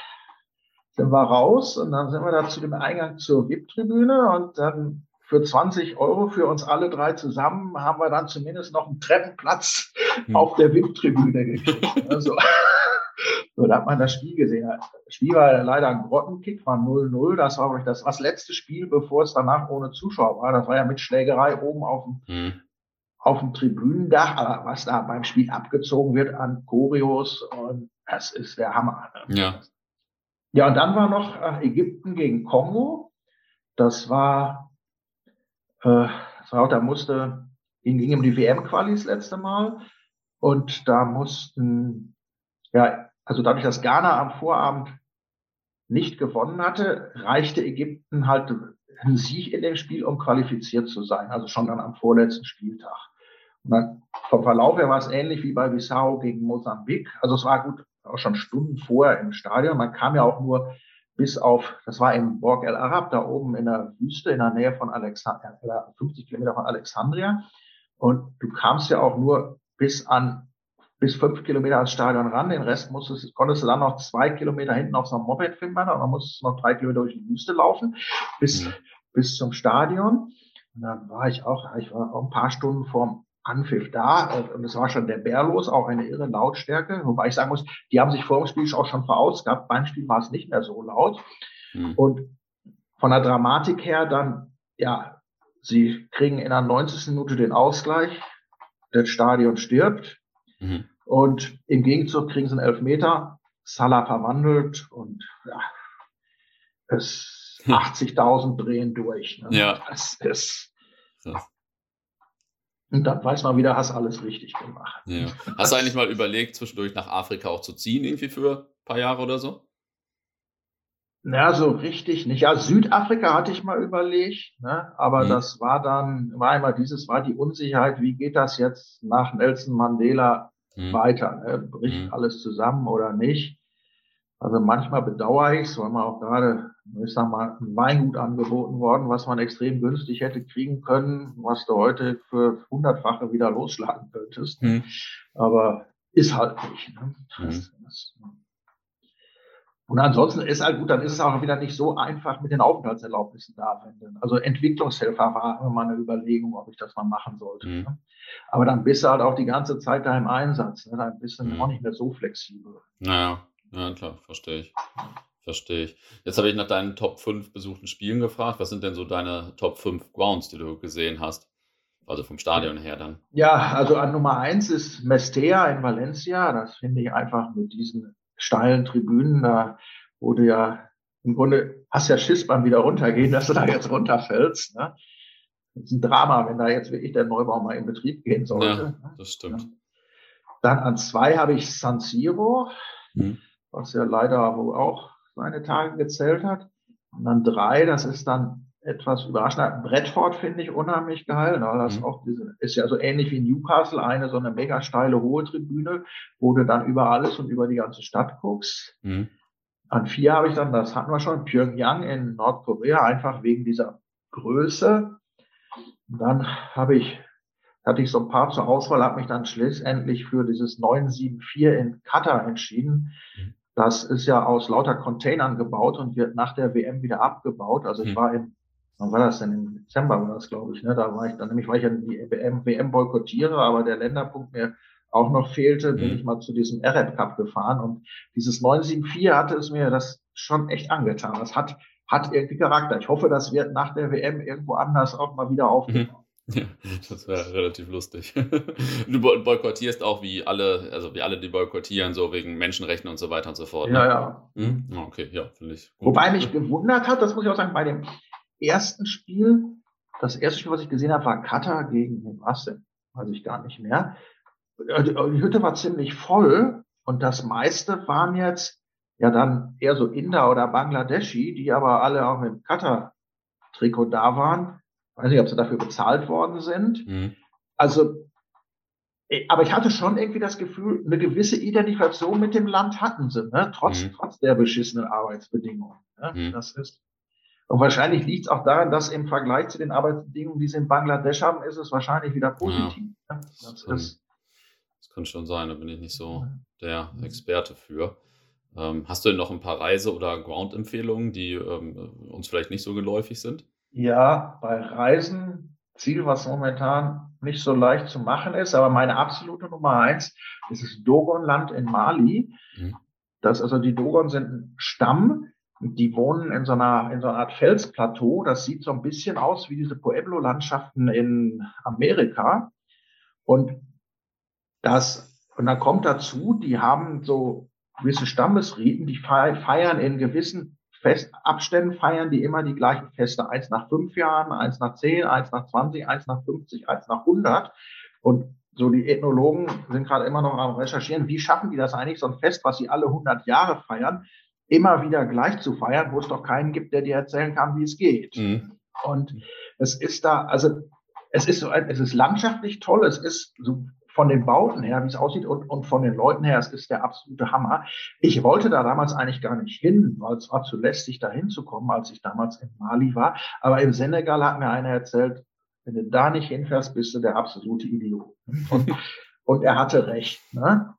wir raus und dann sind wir da zu dem Eingang zur VIP-Tribüne und dann für 20 Euro für uns alle drei zusammen haben wir dann zumindest noch einen Treppenplatz hm. auf der VIP-Tribüne gekriegt. Also, <laughs> so, da hat man das Spiel gesehen. Das Spiel war leider ein Grottenkick, war 0-0. Das war das, das letzte Spiel, bevor es danach ohne Zuschauer war. Das war ja mit Schlägerei oben auf dem, hm. auf dem Tribünendach. Aber was da beim Spiel abgezogen wird an Choreos und das ist der Hammer. Ne? Ja. Ja, und dann war noch äh, Ägypten gegen Kongo. Das war, äh, da musste, ging, ging um die WM-Qualis letzte Mal. Und da mussten, ja, also dadurch, dass Ghana am Vorabend nicht gewonnen hatte, reichte Ägypten halt einen Sieg in dem Spiel, um qualifiziert zu sein. Also schon dann am vorletzten Spieltag. Und dann vom Verlauf her war es ähnlich wie bei Bissau gegen Mosambik. Also es war gut, auch schon Stunden vorher im Stadion. Man kam ja auch nur bis auf, das war in Borg El Arab, da oben in der Wüste, in der Nähe von Alexandria, 50 Kilometer von Alexandria. Und du kamst ja auch nur bis an, bis fünf Kilometer ans Stadion ran. Den Rest musstest, konntest du dann noch zwei Kilometer hinten auf so einem Moped finden, und dann musstest du noch drei Kilometer durch die Wüste laufen, bis, mhm. bis zum Stadion. Und dann war ich auch, ich war auch ein paar Stunden vorm Anpfiff da und es war schon der Bärlos, auch eine irre Lautstärke, wobei ich sagen muss, die haben sich vor dem Spiel auch schon verausgabt. Beim Spiel war es nicht mehr so laut. Mhm. Und von der Dramatik her dann, ja, sie kriegen in der 90. Minute den Ausgleich, das Stadion stirbt mhm. und im Gegenzug kriegen sie einen Elfmeter, Salah verwandelt und ja, es 80.000 drehen durch. Ne? Ja. Das ist, und dann weiß man wieder, hast alles richtig gemacht. Ja. Hast du eigentlich mal überlegt, zwischendurch nach Afrika auch zu ziehen, irgendwie für ein paar Jahre oder so? Ja, so richtig nicht. Ja, Südafrika hatte ich mal überlegt, ne? aber mhm. das war dann, war immer dieses, war die Unsicherheit, wie geht das jetzt nach Nelson Mandela mhm. weiter? Ne? Bricht mhm. alles zusammen oder nicht? Also manchmal bedauere ich es, weil man auch gerade Ist da mal ein Weingut angeboten worden, was man extrem günstig hätte kriegen können, was du heute für hundertfache wieder losschlagen könntest. Mhm. Aber ist halt nicht. Ne? Mhm. Und ansonsten ist halt gut, dann ist es auch wieder nicht so einfach mit den Aufenthaltserlaubnissen da. Wenn, also Entwicklungshelfer war immer mal eine Überlegung, ob ich das mal machen sollte. Mhm. Ne? Aber dann bist du halt auch die ganze Zeit da im Einsatz. Ne? Dann bist du mhm. auch nicht mehr so flexibel. Naja, ja klar, verstehe ich. Verstehe ich. Jetzt habe ich nach deinen Top 5 besuchten Spielen gefragt. Was sind denn so deine Top 5 Grounds, die du gesehen hast? Also vom Stadion her dann. Ja, also an Nummer 1 ist Mestea in Valencia. Das finde ich einfach mit diesen steilen Tribünen, da wurde ja im Grunde hast ja Schiss beim wieder runtergehen, dass du da jetzt runterfällst. Ne? Das ist ein Drama, wenn da jetzt wirklich der Neubau mal in Betrieb gehen sollte. Ja, ne? das stimmt. Ja. Dann an zwei habe ich San Siro, hm. was ja leider auch seine Tage gezählt hat. Und dann drei, das ist dann etwas überraschend. Bradford finde ich unheimlich geil. Ne? Das mhm. auch diese, ist ja so ähnlich wie Newcastle, eine so eine mega steile hohe Tribüne, wo du dann über alles und über die ganze Stadt guckst. Mhm. An vier habe ich dann, das hatten wir schon, Pyongyang in Nordkorea, einfach wegen dieser Größe. Und dann habe ich, hatte ich so ein paar zur Auswahl, habe mich dann schlussendlich für dieses 974 in Katar entschieden. Mhm. Das ist ja aus lauter Containern gebaut und wird nach der WM wieder abgebaut. Also ich mhm. war im wann war das denn? Im Dezember war das, glaube ich. Ne? Da war ich dann nämlich, weil ich ja die WM, WM boykottiere, aber der Länderpunkt mir auch noch fehlte, bin mhm. ich mal zu diesem RF Cup gefahren und dieses 974 hatte es mir das schon echt angetan. Das hat, hat irgendwie Charakter. Ich hoffe, das wird nach der WM irgendwo anders auch mal wieder aufgenommen. Ja, das wäre relativ lustig. <laughs> Du boykottierst auch wie alle, also wie alle, die boykottieren, so wegen Menschenrechten und so weiter und so fort. Ne? Ja, ja. Hm? Okay, ja, finde ich. Gut. Wobei mich gewundert hat, das muss ich auch sagen, bei dem ersten Spiel, das erste Spiel, was ich gesehen habe, war Katar gegen den was Weiß ich gar nicht mehr. Äh, die Hütte war ziemlich voll und das meiste waren jetzt ja dann eher so Inder oder Bangladeschi, die aber alle auch im Katar-Trikot da waren. Weiß nicht, ob sie dafür bezahlt worden sind. Mhm. Also, äh, aber ich hatte schon irgendwie das Gefühl, eine gewisse Identifikation mit dem Land hatten sie, ne? trotz, mhm. trotz der beschissenen Arbeitsbedingungen. Ne? Mhm. Das ist, und wahrscheinlich liegt es auch daran, dass im Vergleich zu den Arbeitsbedingungen, die sie in Bangladesch haben, ist es wahrscheinlich wieder positiv. Ja, das, kann, das, kann, schon sein, da bin ich nicht so der Experte für. Ähm, hast du denn noch ein paar Reise- oder Ground-Empfehlungen, die ähm, uns vielleicht nicht so geläufig sind? Ja, bei Reisen, Ziel, was momentan nicht so leicht zu machen ist, aber meine absolute Nummer eins ist das Dogonland in Mali. Mhm. Das, also die Dogon sind ein Stamm, die wohnen in so einer, in so einer Art Felsplateau. Das sieht so ein bisschen aus wie diese Pueblo-Landschaften in Amerika. Und das, und dann kommt dazu, die haben so gewisse Stammesriten, die feiern in gewissen Festabständen, feiern die immer die gleichen Feste. Eins nach fünf Jahren, eins nach zehn, eins nach zwanzig, eins nach fünfzig, eins nach hundert. Und so die Ethnologen sind gerade immer noch am Recherchieren, wie schaffen die das eigentlich, so ein Fest, was sie alle hundert Jahre feiern, immer wieder gleich zu feiern, wo es doch keinen gibt, der dir erzählen kann, wie es geht. Mhm. Und es ist da, also es ist so, es ist landschaftlich toll, es ist so von den Bauten her, wie es aussieht und, und von den Leuten her, es ist der absolute Hammer. Ich wollte da damals eigentlich gar nicht hin, weil es war zu lästig, da hinzukommen, als ich damals in Mali war. Aber im Senegal hat mir einer erzählt, wenn du da nicht hinfährst, bist du der absolute Idiot. Und, <laughs> und er hatte recht. Ne?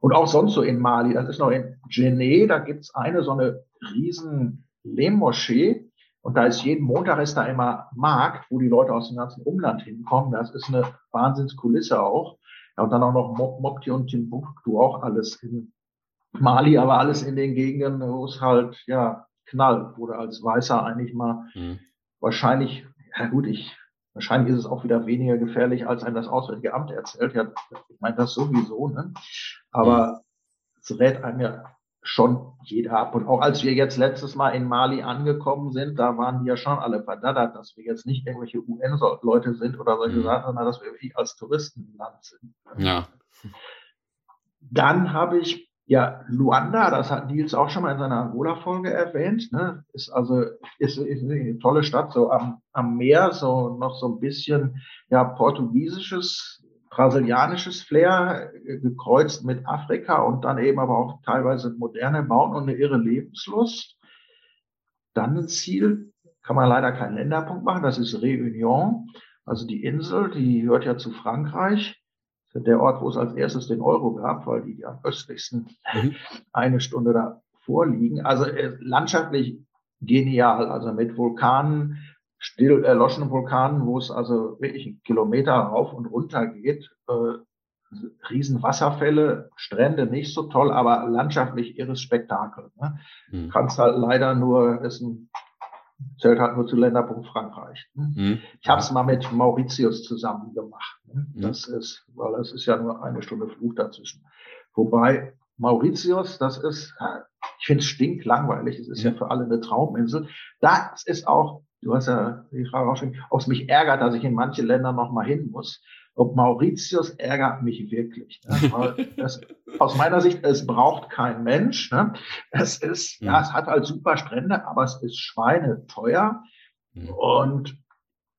Und auch sonst so in Mali, das ist noch in Djenné, da gibt's eine so eine riesen Lehmmoschee und da ist jeden Montag ist da immer Markt, wo die Leute aus dem ganzen Umland hinkommen. Das ist eine Wahnsinnskulisse auch. Ja, und dann auch noch Mopti und Timbuktu, auch alles in Mali, aber alles in den Gegenden, wo es halt, ja, knallt, wo du als Weißer eigentlich mal mhm. wahrscheinlich, ja gut, ich Wahrscheinlich ist es auch wieder weniger gefährlich, als einem das Auswärtige Amt erzählt. Ja, ich meine das sowieso, ne? Aber es rät einem ja schon jeder ab. Und auch als wir jetzt letztes Mal in Mali angekommen sind, da waren die ja schon alle verdattert, dass wir jetzt nicht irgendwelche UN-Leute sind oder solche mhm. Sachen, sondern dass wir wirklich als Touristen im Land sind. Ja. Dann habe ich ja, Luanda, das hat Nils auch schon mal in seiner Angola-Folge erwähnt, ne? ist also ist, ist eine tolle Stadt, so am, am Meer, so noch so ein bisschen ja portugiesisches, brasilianisches Flair äh, gekreuzt mit Afrika und dann eben aber auch teilweise moderne Bauen und eine irre Lebenslust. dann ein Ziel, kann man leider keinen Länderpunkt machen, das ist Réunion, also die Insel, die gehört ja zu Frankreich. Der Ort, wo es als erstes den Euro gab, weil die, die am östlichsten mhm. <laughs> eine Stunde da vorliegen. Also äh, landschaftlich genial, also mit Vulkanen, still erloschenen Vulkanen, wo es also wirklich einen Kilometer rauf und runter geht. Äh, Riesenwasserfälle, Strände nicht so toll, aber landschaftlich irres Spektakel. Ne? Mhm. Kannst halt leider nur, ist ein, zählt halt nur zu Länderpunkt Frankreich. Ne? Mhm. Ich habe es mal mit Mauritius zusammen gemacht. Ne? Mhm. Das ist, weil es ist ja nur eine Stunde Flug dazwischen. Wobei Mauritius, das ist, ich finde es stinklangweilig. Es ist ja für alle eine Trauminsel. Das ist auch, du hast ja die Frage auch schon, ob es mich ärgert, dass ich in manche Länder noch mal hin muss. Ob Mauritius ärgert mich wirklich. Ne? <laughs> Das, aus meiner Sicht, es braucht kein Mensch. Ne? Es ist, ja, mhm. es hat halt super Strände, aber es ist schweineteuer. Mhm. Und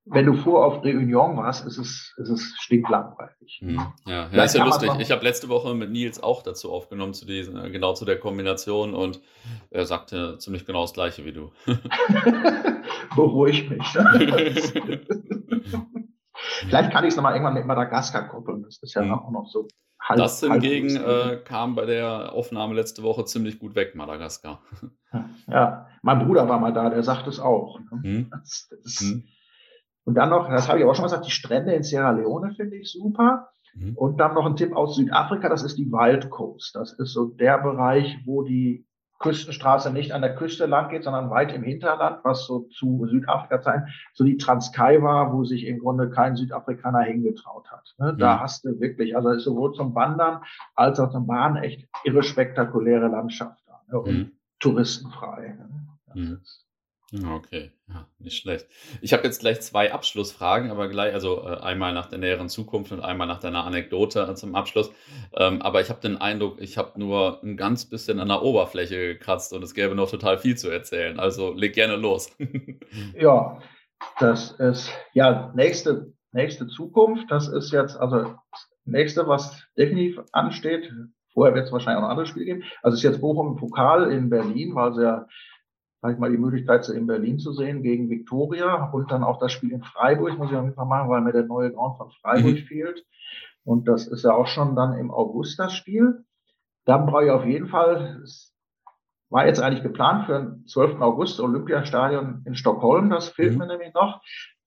wenn du vor auf Reunion warst, ist es, ist es stinklangweilig. Hm. Ja, ja ist ja lustig. Ich habe letzte Woche mit Nils auch dazu aufgenommen, zu diesen, äh, genau zu der Kombination und er sagte ziemlich genau das gleiche wie du. <laughs> Beruhig mich. Ne? <laughs> Vielleicht kann ich es nochmal irgendwann mit Madagaskar koppeln. Das ist ja hm. auch noch so halb. Das hingegen halb äh, kam bei der Aufnahme letzte Woche ziemlich gut weg, Madagaskar. Ja, mein Bruder war mal da, der sagt es auch. Ne? Hm. Das, das, hm und dann noch, das habe ich auch schon gesagt, die Strände in Sierra Leone finde ich super. Mhm. Und dann noch ein Tipp aus Südafrika, das ist die Wild Coast. Das ist so der Bereich, wo die Küstenstraße nicht an der Küste lang geht, sondern weit im Hinterland, was so zu Südafrika sein, so die Transkei war, wo sich im Grunde kein Südafrikaner hingetraut hat. Ne? Da mhm. hast du wirklich, also ist sowohl zum Wandern als auch zum Bahnen echt irre spektakuläre Landschaft da ne? und mhm. touristenfrei. Ne? Mhm. Okay, ja, nicht schlecht. Ich habe jetzt gleich zwei Abschlussfragen, aber gleich, also äh, einmal nach der näheren Zukunft und einmal nach deiner Anekdote zum Abschluss. Ähm, aber ich habe den Eindruck, ich habe nur ein ganz bisschen an der Oberfläche gekratzt und es gäbe noch total viel zu erzählen. Also leg gerne los. <laughs> ja, das ist ja nächste, nächste Zukunft. Das ist jetzt also das nächste, was definitiv ansteht. Vorher wird es wahrscheinlich auch noch andere Spiele geben. Also ist jetzt Bochum Pokal in Berlin, weil sie ja sag ich mal, die Möglichkeit, sie in Berlin zu sehen gegen Viktoria und dann auch das Spiel in Freiburg, muss ich auf jeden Fall machen, weil mir der neue Ground von Freiburg mhm. fehlt. Und das ist ja auch schon dann im August das Spiel. Dann brauche ich auf jeden Fall, es war jetzt eigentlich geplant für den 12. August Olympiastadion in Stockholm, das fehlt mhm. mir nämlich noch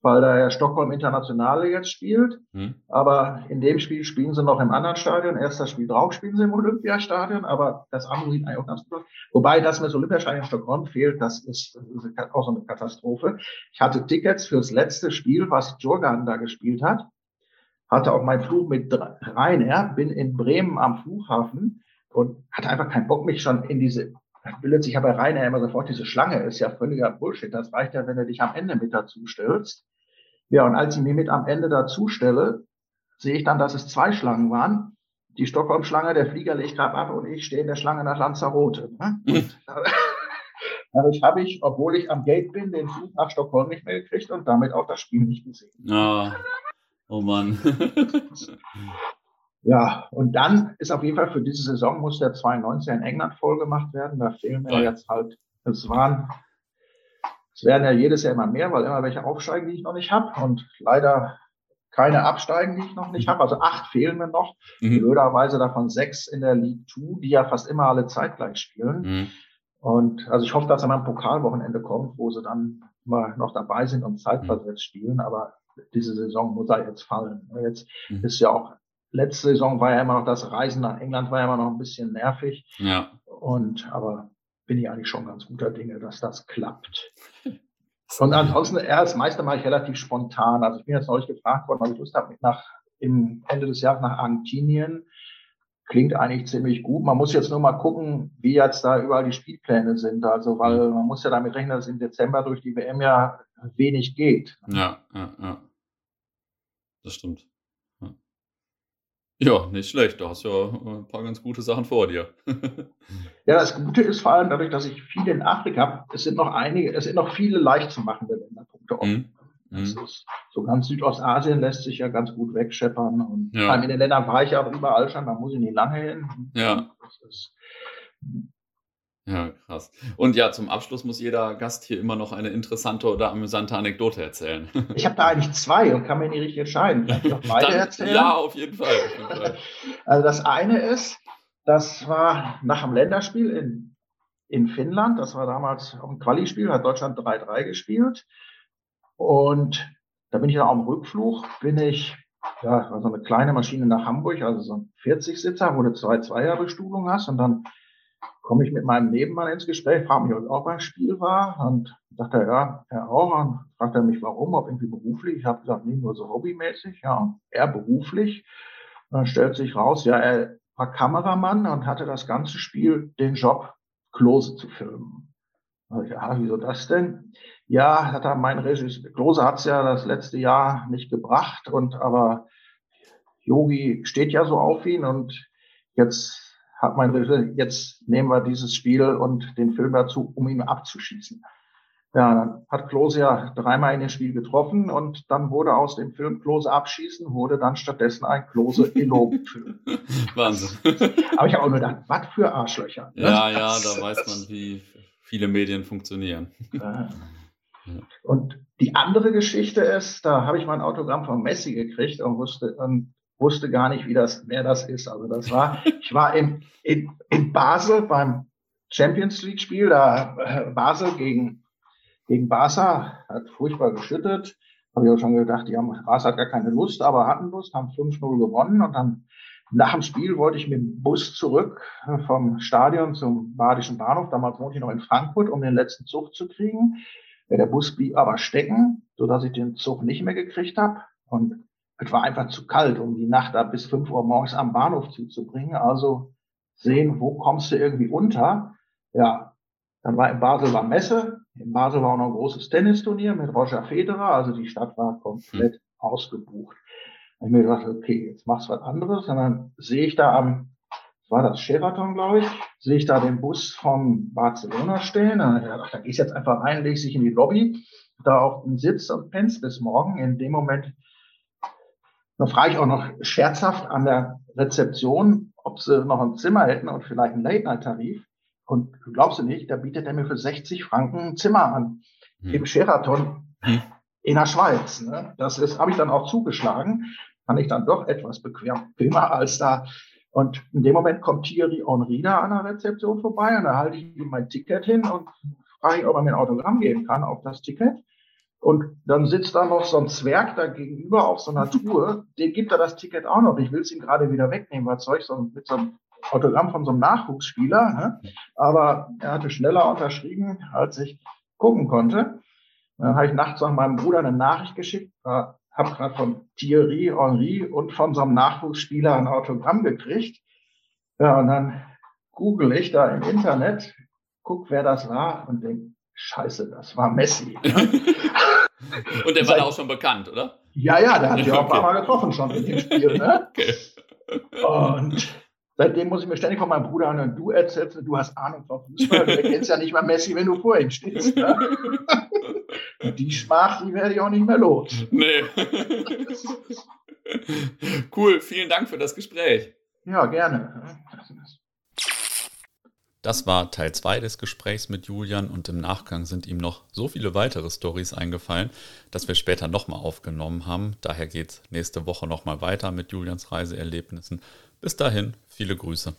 weil da ja Stockholm Internationale jetzt spielt. Hm. Aber in dem Spiel spielen sie noch im anderen Stadion. Erst das Spiel drauf spielen sie im Olympiastadion, aber das andere sieht eigentlich auch ganz gut aus. Wobei das mit dem Olympiastadion in Stockholm fehlt, das ist, das ist auch so eine Katastrophe. Ich hatte Tickets fürs letzte Spiel, was Jorgan da gespielt hat. Hatte auch meinen Flug mit Rainer, bin in Bremen am Flughafen und hatte einfach keinen Bock, mich schon in diese bildet sich ja bei Rainer immer sofort diese Schlange, ist ja völliger Bullshit. Das reicht ja, wenn du dich am Ende mit dazu stellst. Ja, und als ich mir mit am Ende dazu stelle, sehe ich dann, dass es zwei Schlangen waren. Die Stockholm-Schlange, der Flieger legt gerade ab und ich stehe in der Schlange nach Lanzarote. Ne? Mhm. <laughs> Dadurch habe ich, obwohl ich am Gate bin, den Flug nach Stockholm nicht mehr gekriegt und damit auch das Spiel nicht gesehen. Oh, oh Mann. <laughs> ja, und dann ist auf jeden Fall für diese Saison muss der 92 in England vollgemacht werden. Da fehlen mir jetzt halt, es waren es werden ja jedes Jahr immer mehr, weil immer welche aufsteigen, die ich noch nicht habe. Und leider keine absteigen, die ich noch nicht habe. Also acht fehlen mir noch. Mhm. Blöderweise davon sechs in der League Two, die ja fast immer alle zeitgleich spielen. Mhm. Und also ich hoffe, dass er mal ein Pokalwochenende kommt, wo sie dann mal noch dabei sind und zeitversetzt mhm. spielen. Aber diese Saison muss er jetzt fallen. Jetzt mhm. ist ja auch, letzte Saison war ja immer noch das Reisen nach England war ja immer noch ein bisschen nervig. Ja. Und aber bin ich eigentlich schon ganz guter Dinge, dass das klappt. <laughs> Und ansonsten, ja, das meiste mache ich relativ spontan. Also ich bin jetzt neulich gefragt worden, ob ich Lust habe, nach im Ende des Jahres nach Argentinien. Klingt eigentlich ziemlich gut. Man muss jetzt nur mal gucken, wie jetzt da überall die Spielpläne sind. Also, weil man muss ja damit rechnen, dass im Dezember durch die WM ja wenig geht. Ja, ja, ja. Das stimmt. Ja, nicht schlecht. Du hast ja ein paar ganz gute Sachen vor dir. <laughs> ja, das Gute ist vor allem dadurch, dass ich viel in Afrika habe, es sind noch einige, es sind noch viele leicht zu machende Länderpunkte offen. Mhm. Mhm. ist, so ganz Südostasien lässt sich ja ganz gut wegscheppern. Und ja. in den Ländern war ich ja auch überall schon, da muss ich nicht lange hin. Ja. Ist, Ja, krass. Und ja, zum Abschluss muss jeder Gast hier immer noch eine interessante oder amüsante Anekdote erzählen. <laughs> Ich habe da eigentlich zwei und kann mir nicht richtig entscheiden. Kann ich noch beide Dann, erzählen? Ja, auf jeden Fall. Auf jeden Fall. <laughs> Also das eine ist, das war nach dem Länderspiel in, in Finnland. Das war damals auch ein Quali-Spiel, hat Deutschland 3-3 gespielt. Und da bin ich dann auf dem Rückflug, bin ich, ja, war so eine kleine Maschine nach Hamburg, also so ein 40-Sitzer, wo du zwei Zweierbestuhlung hast und dann komme ich mit meinem Nebenmann ins Gespräch, frage mich, ob auch beim Spiel war und sagt er, ja, er auch. Und fragt er mich, warum, ob irgendwie beruflich. Ich habe gesagt, nee, nur so hobbymäßig. Ja, er beruflich. Und dann stellt sich raus, ja, er war Kameramann und hatte das ganze Spiel den Job, Klose zu filmen. Ja, wieso das denn? Ja, hat er mein Regisseur, Klose hat es ja das letzte Jahr nicht gebracht und aber Yogi steht ja so auf ihn und jetzt hat mein Regisseur, jetzt nehmen wir dieses Spiel und den Film dazu, um ihn abzuschießen. Ja, dann hat Klose ja dreimal in dem Spiel getroffen und dann wurde aus dem Film Klose abschießen, wurde dann stattdessen ein Klose Elogen-Film. <laughs> Wahnsinn. Aber ich habe auch nur gedacht, was für Arschlöcher. Ne? Ja, ja, da weiß man, wie viele Medien funktionieren. Und die andere Geschichte ist, da habe ich mal ein Autogramm von Messi gekriegt und wusste, und wusste gar nicht, wie das, wer das ist. Also das war, ich war in, in, in Basel beim Champions League Spiel, da äh, Basel gegen, gegen Barca, hat furchtbar geschüttet. Habe ich auch schon gedacht, die haben, Barca hat gar keine Lust, aber hatten Lust, haben 5-0 gewonnen und dann nach dem Spiel wollte ich mit dem Bus zurück äh, vom Stadion zum Badischen Bahnhof. Damals wohnte ich noch in Frankfurt, um den letzten Zug zu kriegen. Der Bus blieb aber stecken, so dass ich den Zug nicht mehr gekriegt habe. Und es war einfach zu kalt, um die Nacht da bis fünf Uhr morgens am Bahnhof zuzubringen. Also sehen, wo kommst du irgendwie unter? Ja, dann war in Basel war Messe. In Basel war auch noch ein großes Tennisturnier mit Roger Federer. Also die Stadt war komplett ausgebucht. Ich mir gedacht, okay, jetzt machst du was anderes. Und dann sehe ich da am, war das Sheraton, glaube ich, sehe ich da den Bus von Barcelona stehen. Und dann, gedacht, da gehst jetzt einfach rein, legst dich in die Lobby, da auf den Sitz und pennst bis morgen. In dem Moment dann frage ich auch noch scherzhaft an der Rezeption, ob sie noch ein Zimmer hätten und vielleicht einen Late-Night-Tarif. Und glaubst du nicht, da bietet er mir für 60 Franken ein Zimmer an. Hm. Im Sheraton hm. in der Schweiz. Ne? Das ist, habe ich dann auch zugeschlagen. Fand ich dann doch etwas bequemer als da. Und in dem Moment kommt Thierry Henry da an der Rezeption vorbei und da halte ich ihm mein Ticket hin und frage ich, ob er mir ein Autogramm geben kann auf das Ticket. Und dann sitzt da noch so ein Zwerg da gegenüber auf so einer Tour, <laughs> dem gibt er das Ticket auch noch. Ich will es ihm gerade wieder wegnehmen, was soll ich so mit so einem Autogramm von so einem Nachwuchsspieler. Ne? Aber er hatte schneller unterschrieben, als ich gucken konnte. Dann habe ich nachts an meinem Bruder eine Nachricht geschickt, habe gerade von Thierry Henry und von so einem Nachwuchsspieler ein Autogramm gekriegt. Ja, und dann google ich da im Internet, guck, wer das war und denke, Scheiße, das war Messi. Ne? <laughs> <laughs> Und der war da auch schon bekannt, oder? Ja, ja, der hat sich auch ein paar Mal getroffen schon in dem Spiel. Ne? <laughs> Okay. Und seitdem muss ich mir ständig von meinem Bruder an, du erzählst, du hast Ahnung von Fußball, du kennst ja nicht mal Messi, wenn du vor ihm stehst. Ne? <laughs> Die Schmach, die werde ich auch nicht mehr los. Nee. cool, vielen Dank für das Gespräch. Ja, gerne. Das war Teil 2 des Gesprächs mit Julian und im Nachgang sind ihm noch so viele weitere Stories eingefallen, dass wir später nochmal aufgenommen haben. Daher geht es nächste Woche nochmal weiter mit Julians Reiseerlebnissen. Bis dahin, viele Grüße.